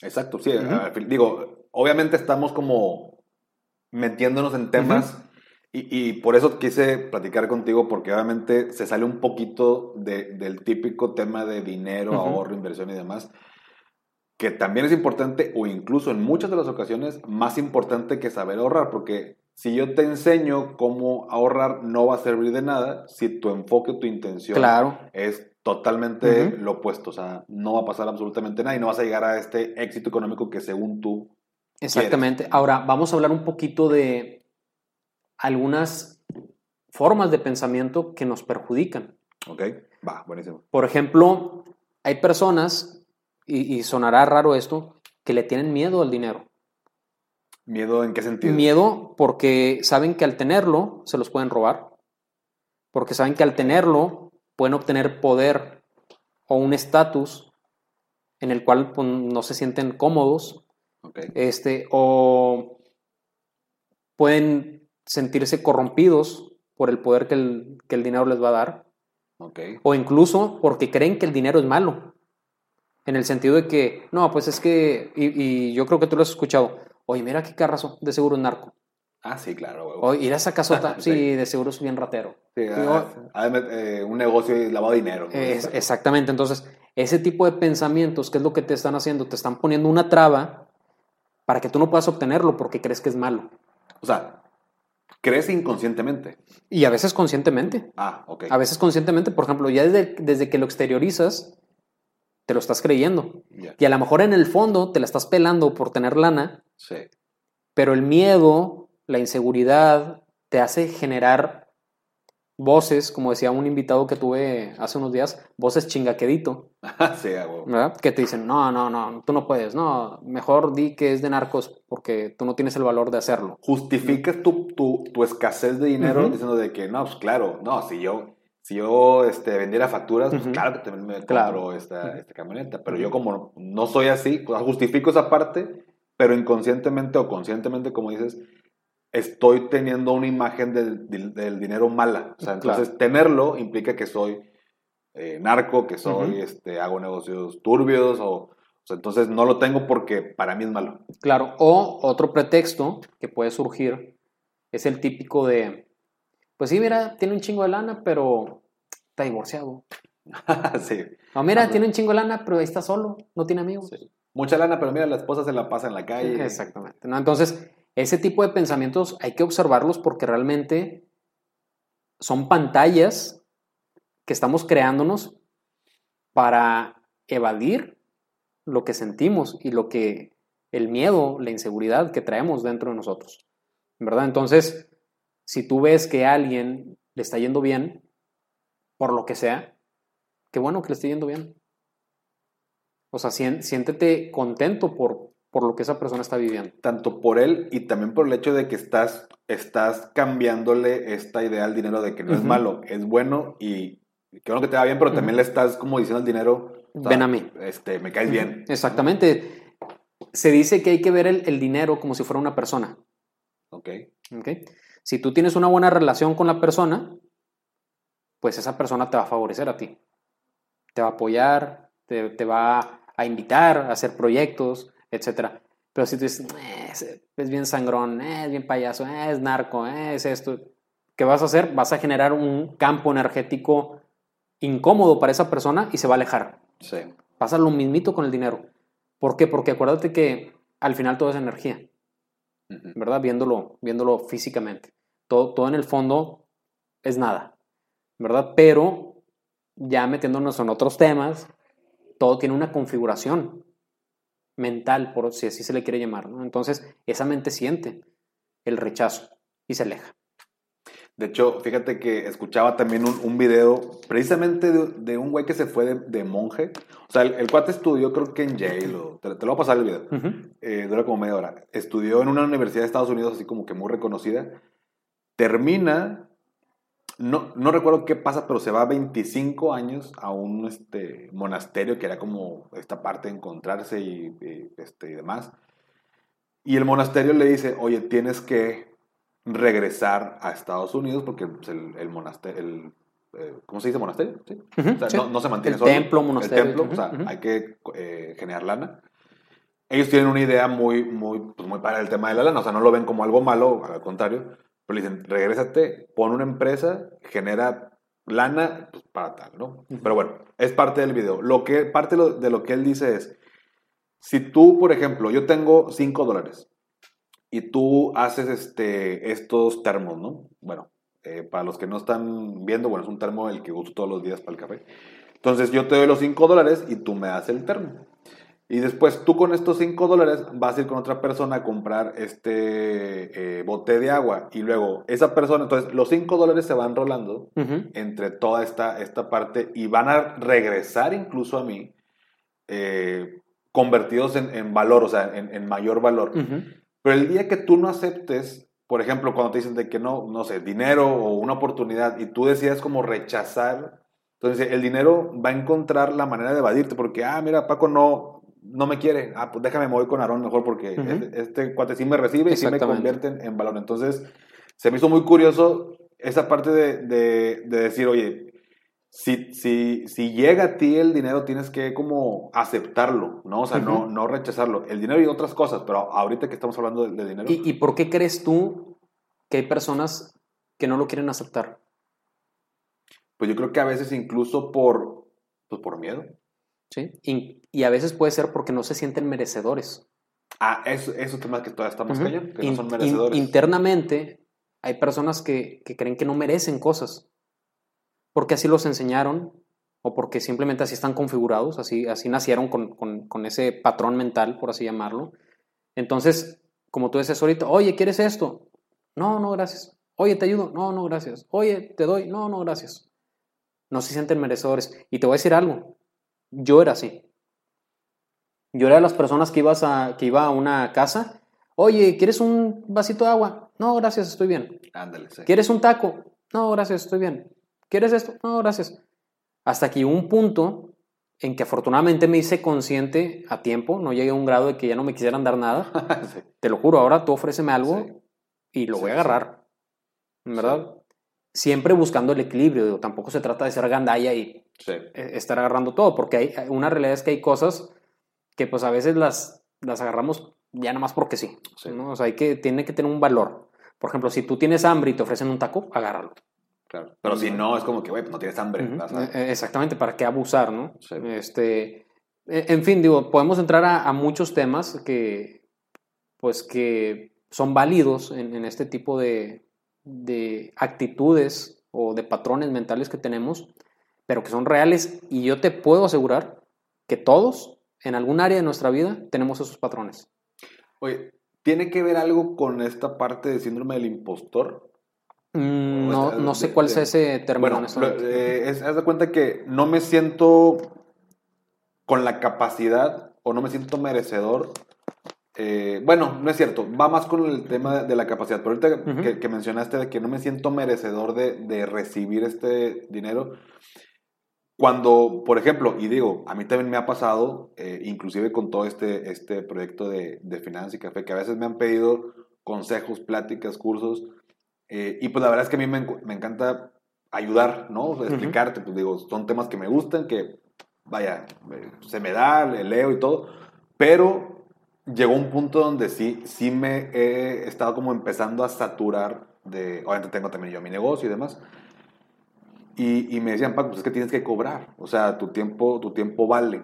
Speaker 1: Exacto, sí. Al fin- Digo, obviamente estamos como metiéndonos en temas y, y por eso quise platicar contigo porque obviamente se sale un poquito de- del típico tema de dinero,
Speaker 2: Ujú.
Speaker 1: ahorro, inversión y demás, que también es importante o incluso en muchas de las ocasiones más importante que saber ahorrar, porque si yo te enseño cómo ahorrar no va a servir de nada si tu enfoque, tu intención
Speaker 2: Claro.
Speaker 1: es totalmente lo opuesto. O sea, no va a pasar absolutamente nada y no vas a llegar a este éxito económico que según tú.
Speaker 2: Exactamente. Ahora, vamos a hablar un poquito de algunas formas de pensamiento que nos perjudican.
Speaker 1: ¿Ok? Va, buenísimo.
Speaker 2: Por ejemplo, hay personas, y, y sonará raro esto, que le tienen miedo al dinero.
Speaker 1: ¿Miedo en qué sentido?
Speaker 2: Miedo porque saben que al tenerlo se los pueden robar, porque saben que al tenerlo pueden obtener poder o un estatus en el cual pues, no se sienten cómodos, Este, o pueden sentirse corrompidos por el poder que el, que el dinero les va a dar, o incluso porque creen que el dinero es malo, en el sentido de que, no, pues es que, y, y yo creo que tú lo has escuchado, oye, mira qué carrazo, de seguro es narco,
Speaker 1: Ah, sí, claro. huevo.
Speaker 2: oye, ir a esa casota,
Speaker 1: Sí.
Speaker 2: sí, de seguro es bien ratero.
Speaker 1: Sí,
Speaker 2: Digo,
Speaker 1: ah, eh, un negocio y lavado de dinero. ¿no?
Speaker 2: Es- exactamente, entonces, ese tipo de pensamientos, ¿qué es lo que te están haciendo? Te están poniendo una traba para que tú no puedas obtenerlo porque crees que es malo.
Speaker 1: O sea, crees inconscientemente.
Speaker 2: Y a veces conscientemente.
Speaker 1: Ah, ok.
Speaker 2: A veces conscientemente, por ejemplo, ya desde, desde que lo exteriorizas, te lo estás creyendo. Y a lo mejor en el fondo te la estás pelando por tener lana,
Speaker 1: Sí.
Speaker 2: pero el miedo, la inseguridad, te hace generar voces, como decía un invitado que tuve hace unos días, voces chingaquedito,
Speaker 1: sí.
Speaker 2: ¿verdad? Que te dicen, no, no, no, tú no puedes, no, mejor di que es de narcos porque tú no tienes el valor de hacerlo.
Speaker 1: Justificas tu, tu, tu escasez de dinero
Speaker 2: Ujú.
Speaker 1: diciendo de que, no, pues claro, no, si yo, si yo este, vendiera facturas, pues
Speaker 2: Ujú.
Speaker 1: claro que también me compro
Speaker 2: Claro.
Speaker 1: esta, esta camioneta. Pero yo como no soy así, pues, justifico esa parte, pero inconscientemente o conscientemente, como dices, estoy teniendo una imagen del, del- dinero mala. O sea, entonces
Speaker 2: Claro.
Speaker 1: tenerlo implica que soy eh, narco, que soy,
Speaker 2: Ujú.
Speaker 1: este, hago negocios turbios, o, o sea, entonces no lo tengo porque para mí es malo.
Speaker 2: Claro, o otro pretexto que puede surgir es el típico de, pues sí, mira, tiene un chingo de lana, pero está divorciado.
Speaker 1: sí.
Speaker 2: O mira,
Speaker 1: Ajá.
Speaker 2: tiene un chingo de lana, pero ahí está solo, no tiene amigos.
Speaker 1: Sí. Mucha lana, pero mira, la esposa se la pasa en la calle.
Speaker 2: Exactamente. ¿no? Entonces, ese tipo de pensamientos hay que observarlos porque realmente son pantallas que estamos creándonos para evadir lo que sentimos y lo que el miedo, la inseguridad que traemos dentro de nosotros. ¿Verdad? Entonces, si tú ves que a alguien le está yendo bien, por lo que sea, qué bueno que le esté yendo bien. O sea, siéntete contento por, por lo que esa persona está viviendo.
Speaker 1: Tanto por él y también por el hecho de que estás, estás cambiándole esta idea al dinero de que no es
Speaker 2: Ujú.
Speaker 1: malo, es bueno y qué bueno que te va bien, pero también le estás como diciendo al dinero, o sea,
Speaker 2: Ven a mí.
Speaker 1: Este, me caes bien.
Speaker 2: Exactamente. Se dice que hay que ver el, el dinero como si fuera una persona.
Speaker 1: Ok.
Speaker 2: ¿ok? Si tú tienes una buena relación con la persona, pues esa persona te va a favorecer a ti. Te va a apoyar, te, te va a invitar a hacer proyectos, etc. Pero si tú dices, "Eh, es, es bien sangrón, eh, es bien payaso, eh, es narco, es esto, ¿qué vas a hacer? Vas a generar un campo energético incómodo para esa persona y se va a alejar.
Speaker 1: Sí.
Speaker 2: Pasa lo mismito con el dinero. ¿Por qué? Porque acuérdate que al final todo es energía. ¿verdad? Viéndolo, viéndolo físicamente. Todo, todo en el fondo es nada, ¿verdad? Pero ya metiéndonos en otros temas, todo tiene una configuración mental, por si así se le quiere llamar, ¿no? Entonces, esa mente siente el rechazo y se aleja.
Speaker 1: De hecho, fíjate que escuchaba también un, un video precisamente de, de un güey que se fue de, de monje. O sea, el, el cuate estudió creo que en Yale, o, te, te lo voy a pasar el video.
Speaker 2: Ujú.
Speaker 1: eh, dura como media hora. Estudió en una universidad de Estados Unidos, así como que muy reconocida. Termina, no, no recuerdo qué pasa, pero se va 25 años a un este, monasterio que era como esta parte de encontrarse y, y, este, y demás. Y el monasterio le dice, oye, tienes que regresar a Estados Unidos porque pues, el, el monasterio, el, eh, ¿cómo se dice monasterio? ¿Sí?
Speaker 2: Ujú,
Speaker 1: O sea,
Speaker 2: sí.
Speaker 1: no, no se mantiene
Speaker 2: El
Speaker 1: solo.
Speaker 2: templo, monasterio,
Speaker 1: El templo,
Speaker 2: ujú,
Speaker 1: o sea, hay que eh, generar lana. Ellos tienen una idea muy, muy, pues muy para el tema de la lana, o sea, no lo ven como algo malo, al contrario, pero le dicen, regrésate, pon una empresa, genera lana pues, para tal, ¿no? Pero bueno, es parte del video. Lo que, parte de lo, de lo que él dice es, si tú, por ejemplo, yo tengo 5 dólares y tú haces este, estos termos, ¿no? Bueno, eh, para los que no están viendo, bueno, es un termo el que uso todos los días para el café. Entonces yo te doy los 5 dólares y tú me das el termo. Y después tú con estos 5 dólares vas a ir con otra persona a comprar este eh, bote de agua. Y luego esa persona, entonces los 5 dólares se van rolando entre toda esta, esta parte y van a regresar incluso a mí eh, convertidos en, en valor, o sea, en, en mayor valor. Pero el día que tú no aceptes, por ejemplo, cuando te dicen de que no, no sé, dinero o una oportunidad y tú decidas como rechazar, entonces el dinero va a encontrar la manera de evadirte porque, ah, mira, Paco no, no me quiere, ah, pues déjame me voy con Aarón mejor porque este, este cuate sí me recibe y sí me convierte en, en valor. Entonces se me hizo muy curioso esa parte de, de, de decir, oye, si, si, si llega a ti el dinero, tienes que como aceptarlo, ¿no? O sea, no, no rechazarlo. El dinero y otras cosas, pero ahorita que estamos hablando de, de dinero,
Speaker 2: ¿Y, y por qué crees tú que hay personas que no lo quieren aceptar?
Speaker 1: pues yo creo que a veces incluso por, pues por miedo.
Speaker 2: ¿Sí? Y, y a veces puede ser porque no se sienten merecedores.
Speaker 1: Ah, eso, eso es tema que todavía más
Speaker 2: Ujú.
Speaker 1: cañón, que no son
Speaker 2: in-
Speaker 1: merecedores.
Speaker 2: internamente hay personas que, que creen que no merecen cosas porque así los enseñaron o porque simplemente así están configurados, así, así nacieron con, con- con ese patrón mental, por así llamarlo. Entonces, como tú dices ahorita, oye, ¿quieres esto? No, no, gracias. Oye, ¿te ayudo? No, no, gracias. Oye, ¿te doy? No, no, gracias. No se sienten merecedores. Y te voy a decir algo. Yo era así. Yo era de las personas que, ibas a, que iba a una casa. Oye, ¿quieres un vasito de agua? No, gracias, estoy bien.
Speaker 1: Ándale, sí.
Speaker 2: ¿Quieres un taco? No, gracias, estoy bien. ¿Quieres esto? No, gracias. Hasta que hubo un punto en que afortunadamente me hice consciente a tiempo, no llegué a un grado de que ya no me quisieran dar nada.
Speaker 1: Sí.
Speaker 2: Te lo juro, ahora tú ofréceme algo
Speaker 1: Sí.
Speaker 2: y lo voy a agarrar. ¿Verdad? Siempre buscando el equilibrio. digo, tampoco se trata de ser gandalla y
Speaker 1: Sí.
Speaker 2: eh, estar agarrando todo, porque hay, una realidad es que hay cosas que pues a veces las, las agarramos ya nada más porque sí.
Speaker 1: Sí.
Speaker 2: ¿no? O sea, hay que, tiene que tener un valor. Por ejemplo, si tú tienes hambre y te ofrecen un taco, agárralo.
Speaker 1: Claro. Pero si no, es como que, güey, pues no tienes hambre. A-
Speaker 2: eh, Exactamente, ¿para qué abusar, no?
Speaker 1: Sí.
Speaker 2: Este, eh, en fin, digo, podemos entrar a, a muchos temas que, pues, que son válidos en, en este tipo de, de actitudes o de patrones mentales que tenemos, pero que son reales y yo te puedo asegurar que todos, en algún área de nuestra vida, tenemos esos patrones.
Speaker 1: Oye, ¿tiene que ver algo con esta parte de síndrome del impostor?
Speaker 2: Mm, No, no sé cuál sea ese término.
Speaker 1: Bueno, lo- eh, es- haz de cuenta que no me siento con la capacidad o no me siento merecedor. Eh, bueno, no es cierto, va más con el tema de la capacidad. Pero ahorita
Speaker 2: Ujú.
Speaker 1: que, que mencionaste de que no me siento merecedor de, de recibir este dinero, cuando, por ejemplo, y digo, a mí también me ha pasado, eh, inclusive con todo este, este proyecto de, de Finanzas y Café, que a veces me han pedido consejos, pláticas, cursos, eh, y pues la verdad es que a mí me, me encanta ayudar, ¿no? O sea, explicarte, pues digo, son temas que me gustan, que, vaya, eh, se me da, le leo y todo, pero llegó un punto donde sí, sí me he estado como empezando a saturar de, obviamente tengo también yo mi negocio y demás, y, y me decían, Paco, pues es que tienes que cobrar, o sea, tu tiempo, tu tiempo vale,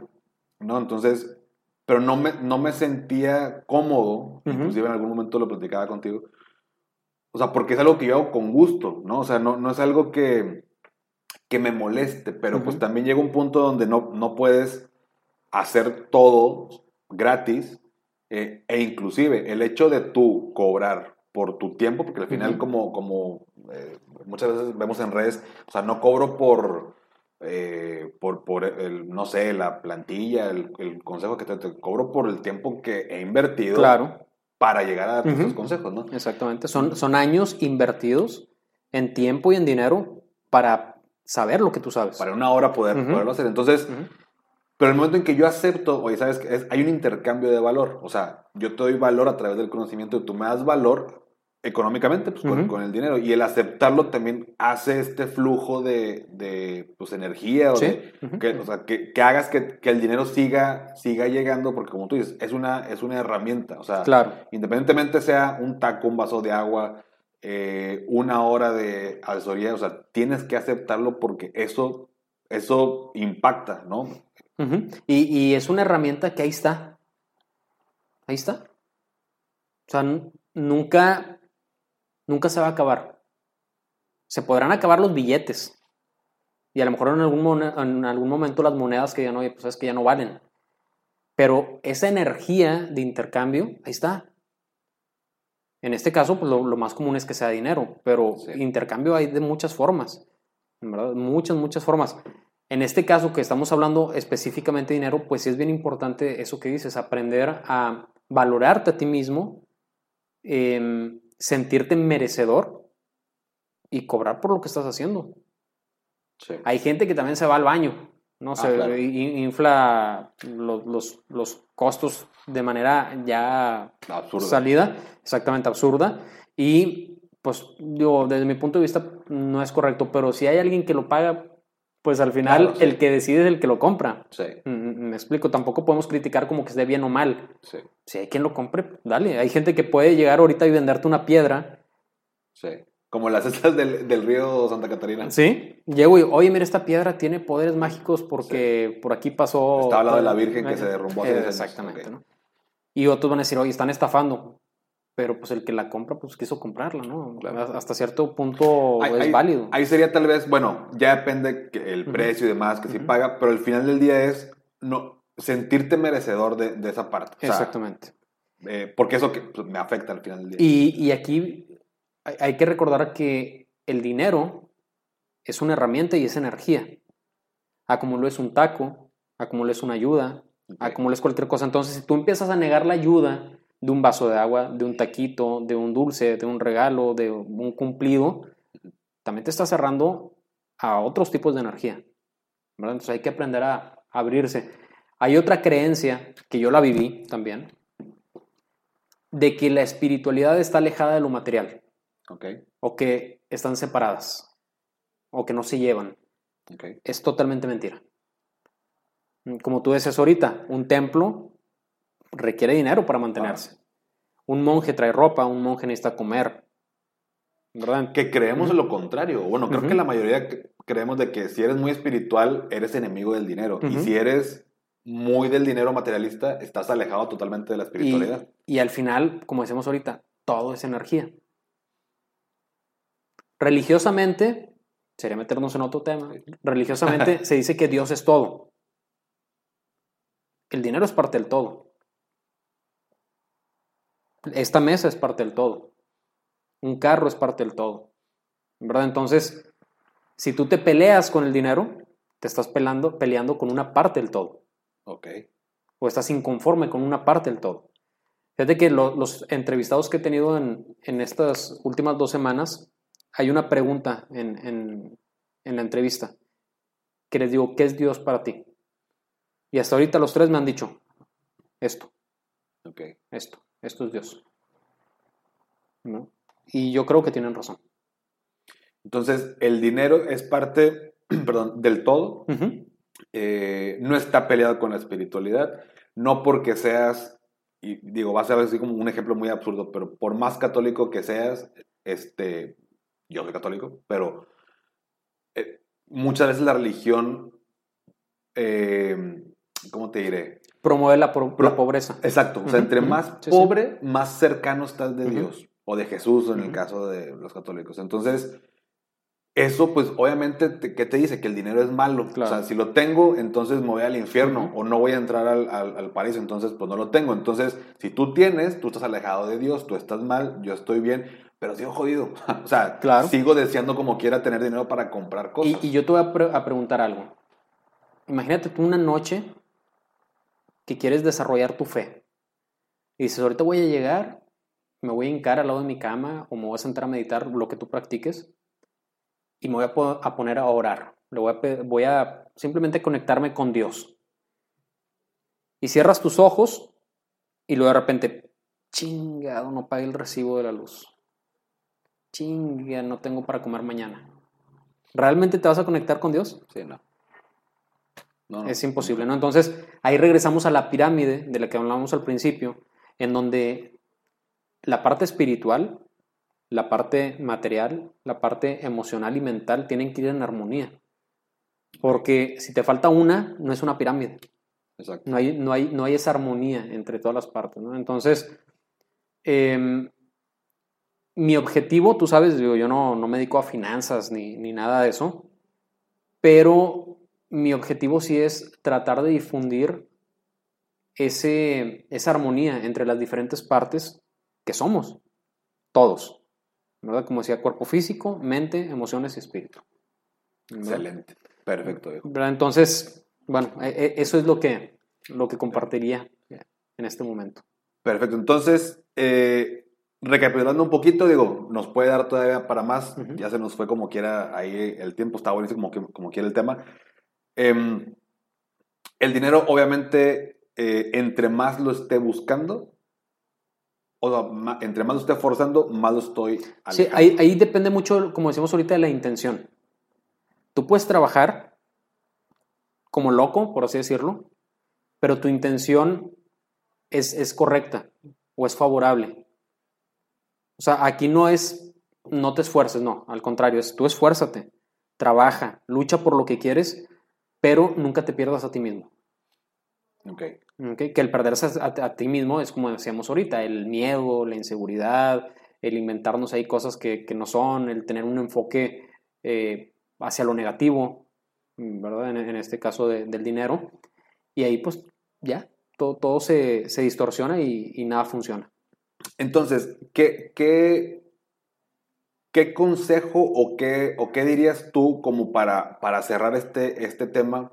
Speaker 1: ¿no? Entonces, pero no me, no me sentía cómodo,
Speaker 2: Ujú.
Speaker 1: inclusive en algún momento lo platicaba contigo, o sea, porque es algo que yo hago con gusto, ¿no? O sea, no, no es algo que, que me moleste, pero pues
Speaker 2: Ujú.
Speaker 1: también llega un punto donde no, no puedes hacer todo gratis eh, e inclusive el hecho de tú cobrar por tu tiempo, porque al final como, como eh, muchas veces vemos en redes, o sea, no cobro por, eh, por, por el, no sé, la plantilla, el, el consejo que te, te cobro por el tiempo que he invertido
Speaker 2: Claro.
Speaker 1: para llegar a
Speaker 2: Ujú.
Speaker 1: esos consejos, ¿no?
Speaker 2: Exactamente. Son, son años invertidos en tiempo y en dinero para saber lo que tú sabes.
Speaker 1: Para una hora poder,
Speaker 2: Ujú.
Speaker 1: poderlo hacer. Entonces. Pero el momento en que yo acepto, oye, ¿sabes qué? Es, hay un intercambio de valor. O sea, yo te doy valor a través del conocimiento y tú me das valor, económicamente, pues con, el dinero. Y el aceptarlo también hace este flujo de, de, pues, energía o
Speaker 2: Sí.
Speaker 1: de, que, o sea, que, que hagas que, que el dinero siga, siga llegando, porque como tú dices, es una, es una herramienta. O sea,
Speaker 2: Claro.
Speaker 1: independientemente sea un taco, un vaso de agua, eh, una hora de asesoría, o sea, tienes que aceptarlo porque eso, eso impacta, ¿no?
Speaker 2: Y, y es una herramienta que ahí está. Ahí está. O sea, nunca, nunca se va a acabar. Se podrán acabar los billetes. Y a lo mejor en algún, mone- en algún momento las monedas que ya no, pues es que ya no valen. Pero esa energía de intercambio, ahí está. En este caso, pues lo, lo más común es que sea dinero, pero
Speaker 1: Sí.
Speaker 2: intercambio hay de muchas formas, ¿verdad? Muchas, muchas formas. En este caso que estamos hablando específicamente de dinero, pues sí es bien importante eso que dices, aprender a valorarte a ti mismo, em, sentirte merecedor y cobrar por lo que estás haciendo.
Speaker 1: Sí.
Speaker 2: Hay gente que también se va al baño, ¿no?
Speaker 1: Ah,
Speaker 2: se
Speaker 1: claro.
Speaker 2: infla los, los- los costos de manera ya
Speaker 1: Absurdo.
Speaker 2: salida, exactamente absurda. Y pues digo, desde mi punto de vista no es correcto, pero si hay alguien que lo paga, pues al final
Speaker 1: Claro, sí.
Speaker 2: el que decide es el que lo compra.
Speaker 1: Sí,
Speaker 2: Mm, mm, Me explico, tampoco podemos criticar como que esté bien o mal.
Speaker 1: sí,
Speaker 2: Si hay quien lo compre, dale. Hay gente que puede llegar ahorita y venderte una piedra.
Speaker 1: sí. Como las estas del, del río Santa Catarina.
Speaker 2: Sí. Llego y, oye, mira, esta piedra tiene poderes mágicos porque por aquí pasó.
Speaker 1: Está hablando de la Virgen que se derrumbó hace 10 años.
Speaker 2: Exactamente. ¿no? Y otros van a decir, oye, están estafando. Pero pues el que la compra, pues quiso comprarla, ¿no?
Speaker 1: Claro.
Speaker 2: Hasta cierto punto
Speaker 1: Ahí-
Speaker 2: es
Speaker 1: ahí-
Speaker 2: válido.
Speaker 1: Ahí sería tal vez, bueno, ya depende el precio y demás que sí
Speaker 2: Ujú.
Speaker 1: paga, pero al final del día es no sentirte merecedor de, de esa parte. O sea,
Speaker 2: Exactamente.
Speaker 1: eh, porque eso que, pues, me afecta al final del día.
Speaker 2: Y, y aquí hay, hay que recordar que el dinero es una herramienta y es energía. A como lo es un taco, a como lo es una ayuda, a
Speaker 1: Ok.
Speaker 2: como lo es cualquier cosa. Entonces, si tú empiezas a negar la ayuda de un vaso de agua, de un taquito, de un dulce, de un regalo, de un cumplido, también te estás cerrando a otros tipos de energía. ¿verdad? Entonces hay que aprender a abrirse. Hay otra creencia que yo la viví también, de que la espiritualidad está alejada de lo material,
Speaker 1: Ok,
Speaker 2: o que están separadas, o que no se llevan.
Speaker 1: ok.
Speaker 2: Es totalmente mentira. Como tú decías ahorita, un templo requiere dinero para mantenerse. Un monje trae ropa, un monje necesita comer. ¿Verdad?
Speaker 1: Que creemos en lo contrario. Bueno, creo que la mayoría cre- creemos de que si eres muy espiritual, eres enemigo del dinero. Y si eres muy del dinero materialista, estás alejado totalmente de la
Speaker 2: Y,
Speaker 1: espiritualidad.
Speaker 2: y al final, como decimos ahorita, todo es energía. Religiosamente, sería meternos en otro tema, religiosamente se dice que Dios es todo. El dinero es parte del todo. Esta mesa es parte del todo. Un carro es parte del todo. ¿Verdad? Entonces, si tú te peleas con el dinero, te estás peleando, peleando con una parte del todo
Speaker 1: Ok.
Speaker 2: o estás inconforme con una parte del todo. Fíjate que lo- los entrevistados que he tenido en, en estas últimas dos semanas, hay una pregunta en, en- en la entrevista que les digo, ¿qué es Dios para ti? Y hasta ahorita los tres me han dicho, esto,
Speaker 1: Ok.
Speaker 2: esto, esto es Dios. ¿No? Y yo creo que tienen razón.
Speaker 1: Entonces, el dinero es parte, perdón, del todo. Eh, no está peleado con la espiritualidad, no porque seas, y digo, va a ser así como un ejemplo muy absurdo, pero por más católico que seas, este, yo soy católico, pero eh, muchas veces la religión, eh, ¿cómo te diré?
Speaker 2: Promueve la,
Speaker 1: Pro-
Speaker 2: la pobreza.
Speaker 1: Exacto, o sea, entre más
Speaker 2: Sí, sí.
Speaker 1: pobre, más cercano estás de. Dios, o de Jesús en el caso de los católicos. Entonces, eso pues obviamente, te- ¿qué te dice? Que el dinero es malo.
Speaker 2: Claro.
Speaker 1: O sea, si lo tengo, entonces me voy al infierno,
Speaker 2: Ujú.
Speaker 1: o no voy a entrar al, al, al paraíso, entonces pues no lo tengo. Entonces, si tú tienes, tú estás alejado de Dios, tú estás mal, yo estoy bien, pero sigo jodido. o sea,
Speaker 2: Claro.
Speaker 1: sigo deseando como quiera tener dinero para comprar cosas.
Speaker 2: Y, y yo te voy a, pre- a preguntar algo. Imagínate tú una noche que quieres desarrollar tu fe. Y dices, ahorita voy a llegar, me voy a hincar al lado de mi cama o me voy a sentar a meditar lo que tú practiques y me voy a, po- a poner a orar. Le voy, a, voy a simplemente conectarme con Dios. Y cierras tus ojos y luego de repente, chingado, no pagué el recibo de la luz. chinga, no tengo para comer mañana. ¿Realmente te vas a conectar con Dios?
Speaker 1: Sí, no. No, no.
Speaker 2: Es imposible, ¿no? Entonces, ahí regresamos a la pirámide de la que hablábamos al principio, en donde la parte espiritual, la parte material, la parte emocional y mental tienen que ir en armonía. Porque si te falta una, no es una pirámide.
Speaker 1: Exacto.
Speaker 2: No hay, no hay, no hay esa armonía entre todas las partes, ¿no? Entonces, em, mi objetivo, tú sabes, digo, yo no, no me dedico a finanzas ni, ni nada de eso, pero mi objetivo sí es tratar de difundir ese, esa armonía entre las diferentes partes que somos, todos, ¿verdad? Como decía, cuerpo físico, mente, emociones y espíritu. ¿verdad?
Speaker 1: Excelente. Perfecto.
Speaker 2: ¿Verdad? Entonces, bueno, e- e- eso es lo que, lo que compartiría en este momento.
Speaker 1: Perfecto. Entonces, eh, recapitulando un poquito, digo, nos puede dar todavía para más. Ya se nos fue como quiera ahí el tiempo, está buenísimo como, como quiera el tema. Em, el dinero, obviamente, eh, entre más lo esté buscando, o sea, entre más lo esté forzando, más lo estoy
Speaker 2: Sí,
Speaker 1: alejando.
Speaker 2: ahí, ahí depende mucho, como decíamos ahorita, de la intención. Tú puedes trabajar como loco, por así decirlo, pero tu intención es, es correcta o es favorable. O sea, aquí no es no te esfuerces, no, al contrario, es tú esfuérzate, trabaja, lucha por lo que quieres, pero nunca te pierdas a ti mismo.
Speaker 1: Ok.
Speaker 2: ¿ok? Que el perderse a, a ti mismo es como decíamos ahorita, el miedo, la inseguridad, el inventarnos ahí cosas que, que no son, el tener un enfoque eh, hacia lo negativo, ¿verdad? En, en este caso de- del dinero. Y ahí pues ya, todo, todo se, se distorsiona y, y nada funciona.
Speaker 1: Entonces, ¿qué, qué, qué consejo o qué, o qué dirías tú como para, para cerrar este, este tema?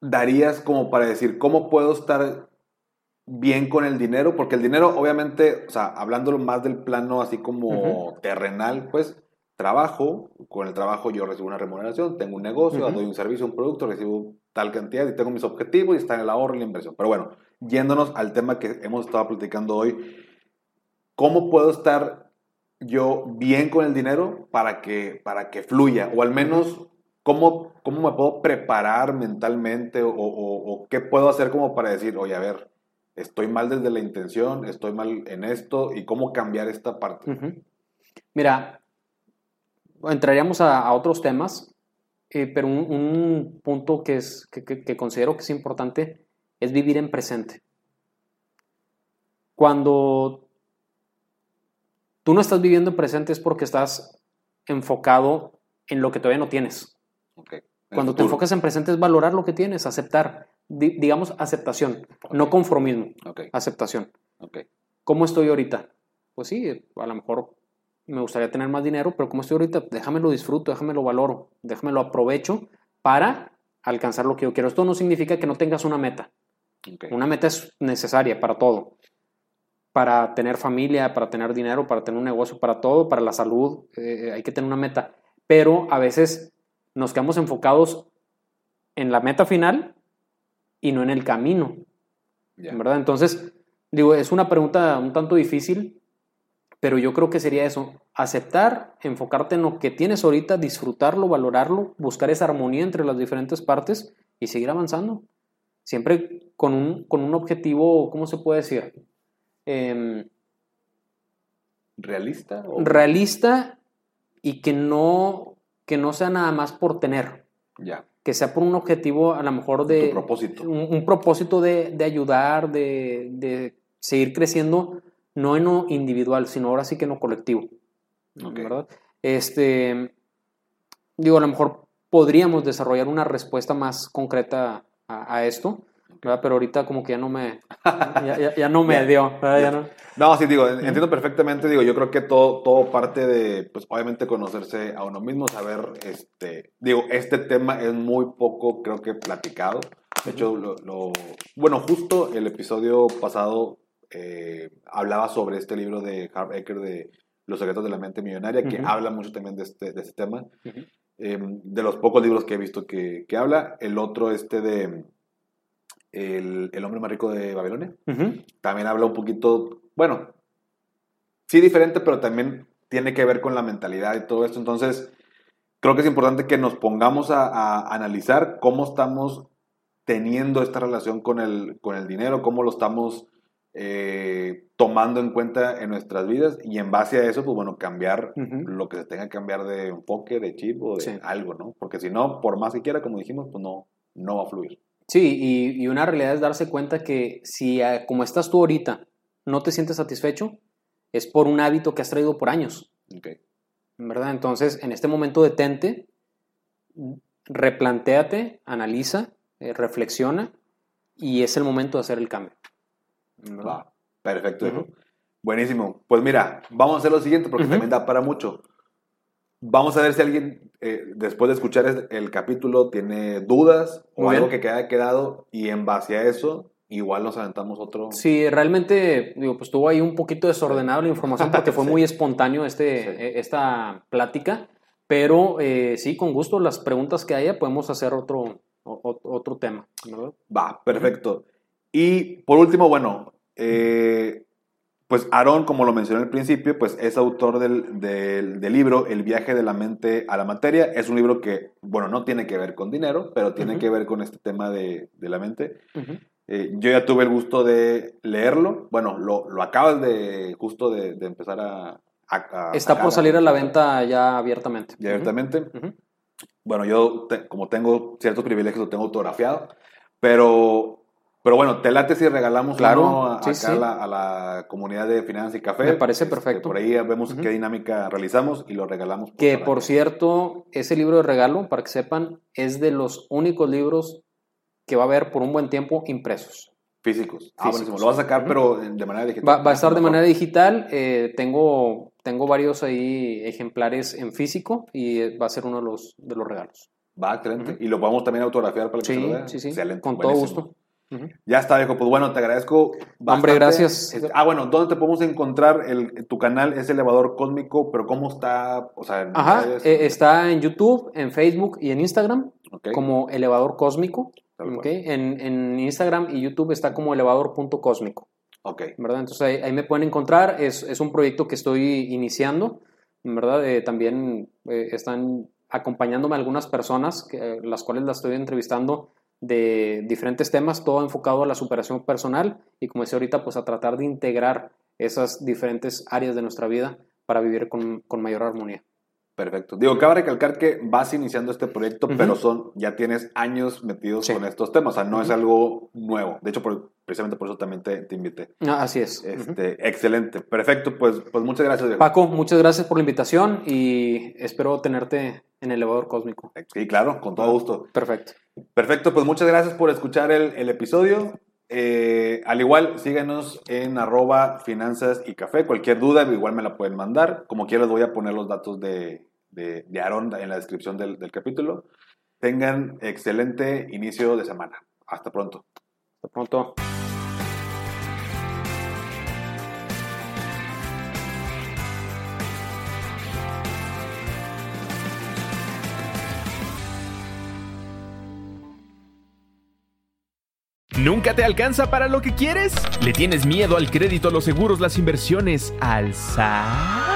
Speaker 1: ¿Darías como para decir cómo puedo estar bien con el dinero? Porque el dinero, obviamente, o sea, hablándolo más del plano así como terrenal, pues trabajo, con el trabajo yo recibo una remuneración, tengo un negocio,
Speaker 2: Ujú.
Speaker 1: doy un servicio, un producto, recibo tal cantidad y tengo mis objetivos y está en el ahorro y la inversión. Pero bueno, yéndonos al tema que hemos estado platicando hoy, ¿cómo puedo estar yo bien con el dinero para que, para que fluya? O al menos, ¿cómo, cómo me puedo preparar mentalmente? O, qué puedo hacer como para decir, oye, a ver, estoy mal desde la intención, estoy mal en esto, y cómo cambiar esta parte?
Speaker 2: Mira, entraríamos a, otros temas, eh, pero un, un punto que, es, que considero que es importante es vivir en presente. Cuando tú no estás viviendo en presente es porque estás enfocado en lo que todavía no tienes. Cuando te enfocas en presente es valorar lo que tienes, aceptar, Di- digamos aceptación, no conformismo, aceptación. ¿Cómo estoy ahorita? Pues sí, a lo mejor me gustaría tener más dinero, pero ¿cómo estoy ahorita? Déjame lo disfruto, déjame lo valoro, déjame lo aprovecho para alcanzar lo que yo quiero. Esto no significa que no tengas una meta. Una meta es necesaria para todo. Para tener familia, para tener dinero, para tener un negocio, para todo, para la salud, eh, hay que tener una meta. Pero a veces nos quedamos enfocados en la meta final y no en el camino.
Speaker 1: Ya.
Speaker 2: ¿verdad? Entonces, digo, es una pregunta un tanto difícil, pero yo creo que sería eso, aceptar, enfocarte en lo que tienes ahorita, disfrutarlo, valorarlo, buscar esa armonía entre las diferentes partes y seguir avanzando. Siempre con un, con un objetivo, ¿cómo se puede decir? Em,
Speaker 1: ¿Realista? o-
Speaker 2: realista y que no, que no sea nada más por tener,
Speaker 1: Ya.
Speaker 2: que sea por un objetivo a lo mejor de...
Speaker 1: Tu propósito.
Speaker 2: un, un propósito de, de ayudar, de, de seguir creciendo, no en lo individual, sino ahora sí que en lo colectivo. ¿verdad? Este, digo, a lo mejor podríamos desarrollar una respuesta más concreta a, a esto, ¿verdad? pero ahorita como que ya no me, ya, ya- ya no me dio. ¿verdad? Ya no-
Speaker 1: No, sí, digo, en- entiendo perfectamente, digo, yo creo que todo, todo parte de, pues, obviamente conocerse a uno mismo, saber, este, digo, este tema es muy poco, creo que, platicado. De hecho, lo, lo- bueno, justo el episodio pasado eh, hablaba sobre este libro de Harv Eker de Los secretos de la mente millonaria, que
Speaker 2: Ujú.
Speaker 1: habla mucho también de este, de este tema.
Speaker 2: Ujú.
Speaker 1: Eh, de los pocos libros que he visto que, que habla, el otro, este de el, el hombre más rico de Babilonia también habla un poquito, bueno, sí diferente, pero también tiene que ver con la mentalidad y todo esto. Entonces, creo que es importante que nos pongamos a, a analizar cómo estamos teniendo esta relación con el, con el dinero, cómo lo estamos eh, tomando en cuenta en nuestras vidas y en base a eso, pues bueno, cambiar lo que se tenga que cambiar de enfoque, de chip o de
Speaker 2: Sí.
Speaker 1: algo, ¿no? Porque si no, por más que quiera, como dijimos, pues no, no va a fluir.
Speaker 2: Sí, y, y una realidad es darse cuenta que si eh, como estás tú ahorita no te sientes satisfecho, es por un hábito que has traído por años,
Speaker 1: Ok.
Speaker 2: ¿verdad? Entonces, en este momento detente, replantéate, analiza, eh, reflexiona y es el momento de hacer el cambio.
Speaker 1: Va, perfecto. Hijo. Buenísimo. Pues mira, vamos a hacer lo siguiente porque
Speaker 2: Ujú.
Speaker 1: también da para mucho. Vamos a ver si alguien, eh, después de escuchar es- el capítulo, tiene dudas o algo que haya quedado y en base a eso, igual nos aventamos otro.
Speaker 2: Sí, realmente, digo, pues estuvo ahí un poquito desordenado la información porque fue
Speaker 1: Sí.
Speaker 2: muy espontáneo este,
Speaker 1: Sí.
Speaker 2: eh, esta plática, pero eh, sí, con gusto, las preguntas que haya podemos hacer otro, o- otro tema, ¿verdad?
Speaker 1: Va, perfecto. Y por último, bueno, eh, pues Aarón, como lo mencioné al principio, pues es autor del, del- del libro El viaje de la mente a la materia. Es un libro que, bueno, no tiene que ver con dinero, pero tiene que ver con este tema de, de la mente. Eh, yo ya tuve el gusto de leerlo. Bueno, lo, lo acabas de justo de, de empezar a... a- a
Speaker 2: Está por salir a la venta ya abiertamente.
Speaker 1: Ya abiertamente. Bueno, yo te- como tengo ciertos privilegios, lo tengo autografiado, pero, pero bueno, te late si regalamos
Speaker 2: Claro,
Speaker 1: uno a,
Speaker 2: sí,
Speaker 1: acá
Speaker 2: sí.
Speaker 1: A, la, a la comunidad de Finanzas y Café.
Speaker 2: Me parece
Speaker 1: Este,
Speaker 2: perfecto.
Speaker 1: por ahí vemos
Speaker 2: Ujú.
Speaker 1: qué dinámica realizamos y lo regalamos. pues,
Speaker 2: Que por cierto, ese libro de regalo, para que sepan, es de los únicos libros que va a haber por un buen tiempo impresos.
Speaker 1: Físicos. Ah,
Speaker 2: Físicos.
Speaker 1: buenísimo. Lo vas a sacar,
Speaker 2: Ujú.
Speaker 1: pero de manera digital.
Speaker 2: Va, va a estar de manera digital. eh, tengo, tengo varios ahí ejemplares en físico y eh, va a ser uno de los, de los regalos.
Speaker 1: Va, excelente.
Speaker 2: Ujú.
Speaker 1: Y lo podemos también autografiar para que se
Speaker 2: Sí,
Speaker 1: lo vea.
Speaker 2: sí, sí.
Speaker 1: Excelente.
Speaker 2: Con todo
Speaker 1: buenísimo. Ya está, viejo. Pues bueno, te agradezco. bastante.
Speaker 2: gracias.
Speaker 1: Este, ah, bueno, ¿dónde te podemos encontrar? El, tu canal es Elevador Cósmico, pero ¿cómo está? O sea, en
Speaker 2: Ajá, eh, está en YouTube, en Facebook y en Instagram como Elevador Cósmico. En, en Instagram y YouTube está como elevador.cósmico.
Speaker 1: Ok,
Speaker 2: ¿verdad? Entonces ahí, ahí me pueden encontrar. Es, es un proyecto que estoy iniciando, ¿verdad? Eh, también eh, están acompañándome algunas personas, que, las cuales las estoy entrevistando de diferentes temas, todo enfocado a la superación personal y como decía ahorita, pues a tratar de integrar esas diferentes áreas de nuestra vida para vivir con, con mayor armonía.
Speaker 1: Perfecto. Digo, cabe recalcar que vas iniciando este proyecto, pero son, ya tienes años metidos
Speaker 2: Sí.
Speaker 1: con estos temas, o sea, no es algo nuevo. De hecho, por- precisamente por eso también te, te invité.
Speaker 2: Ah, así es.
Speaker 1: Este, Excelente, perfecto. Pues, pues muchas gracias. Diego.
Speaker 2: Paco, muchas gracias por la invitación y espero tenerte en el elevador cósmico.
Speaker 1: Sí, claro, con todo gusto.
Speaker 2: Perfecto.
Speaker 1: Perfecto, pues muchas gracias por escuchar el, el episodio. Eh, al igual, síganos en arroba finanzas y café. Cualquier duda, igual me la pueden mandar. Como quieras, voy a poner los datos de, de, de Aaron en la descripción del, del capítulo. Tengan excelente inicio de semana. Hasta pronto.
Speaker 2: Hasta pronto.
Speaker 3: ¿Nunca te alcanza para lo que quieres? ¿Le tienes miedo al crédito, a los seguros, las inversiones, al SAT?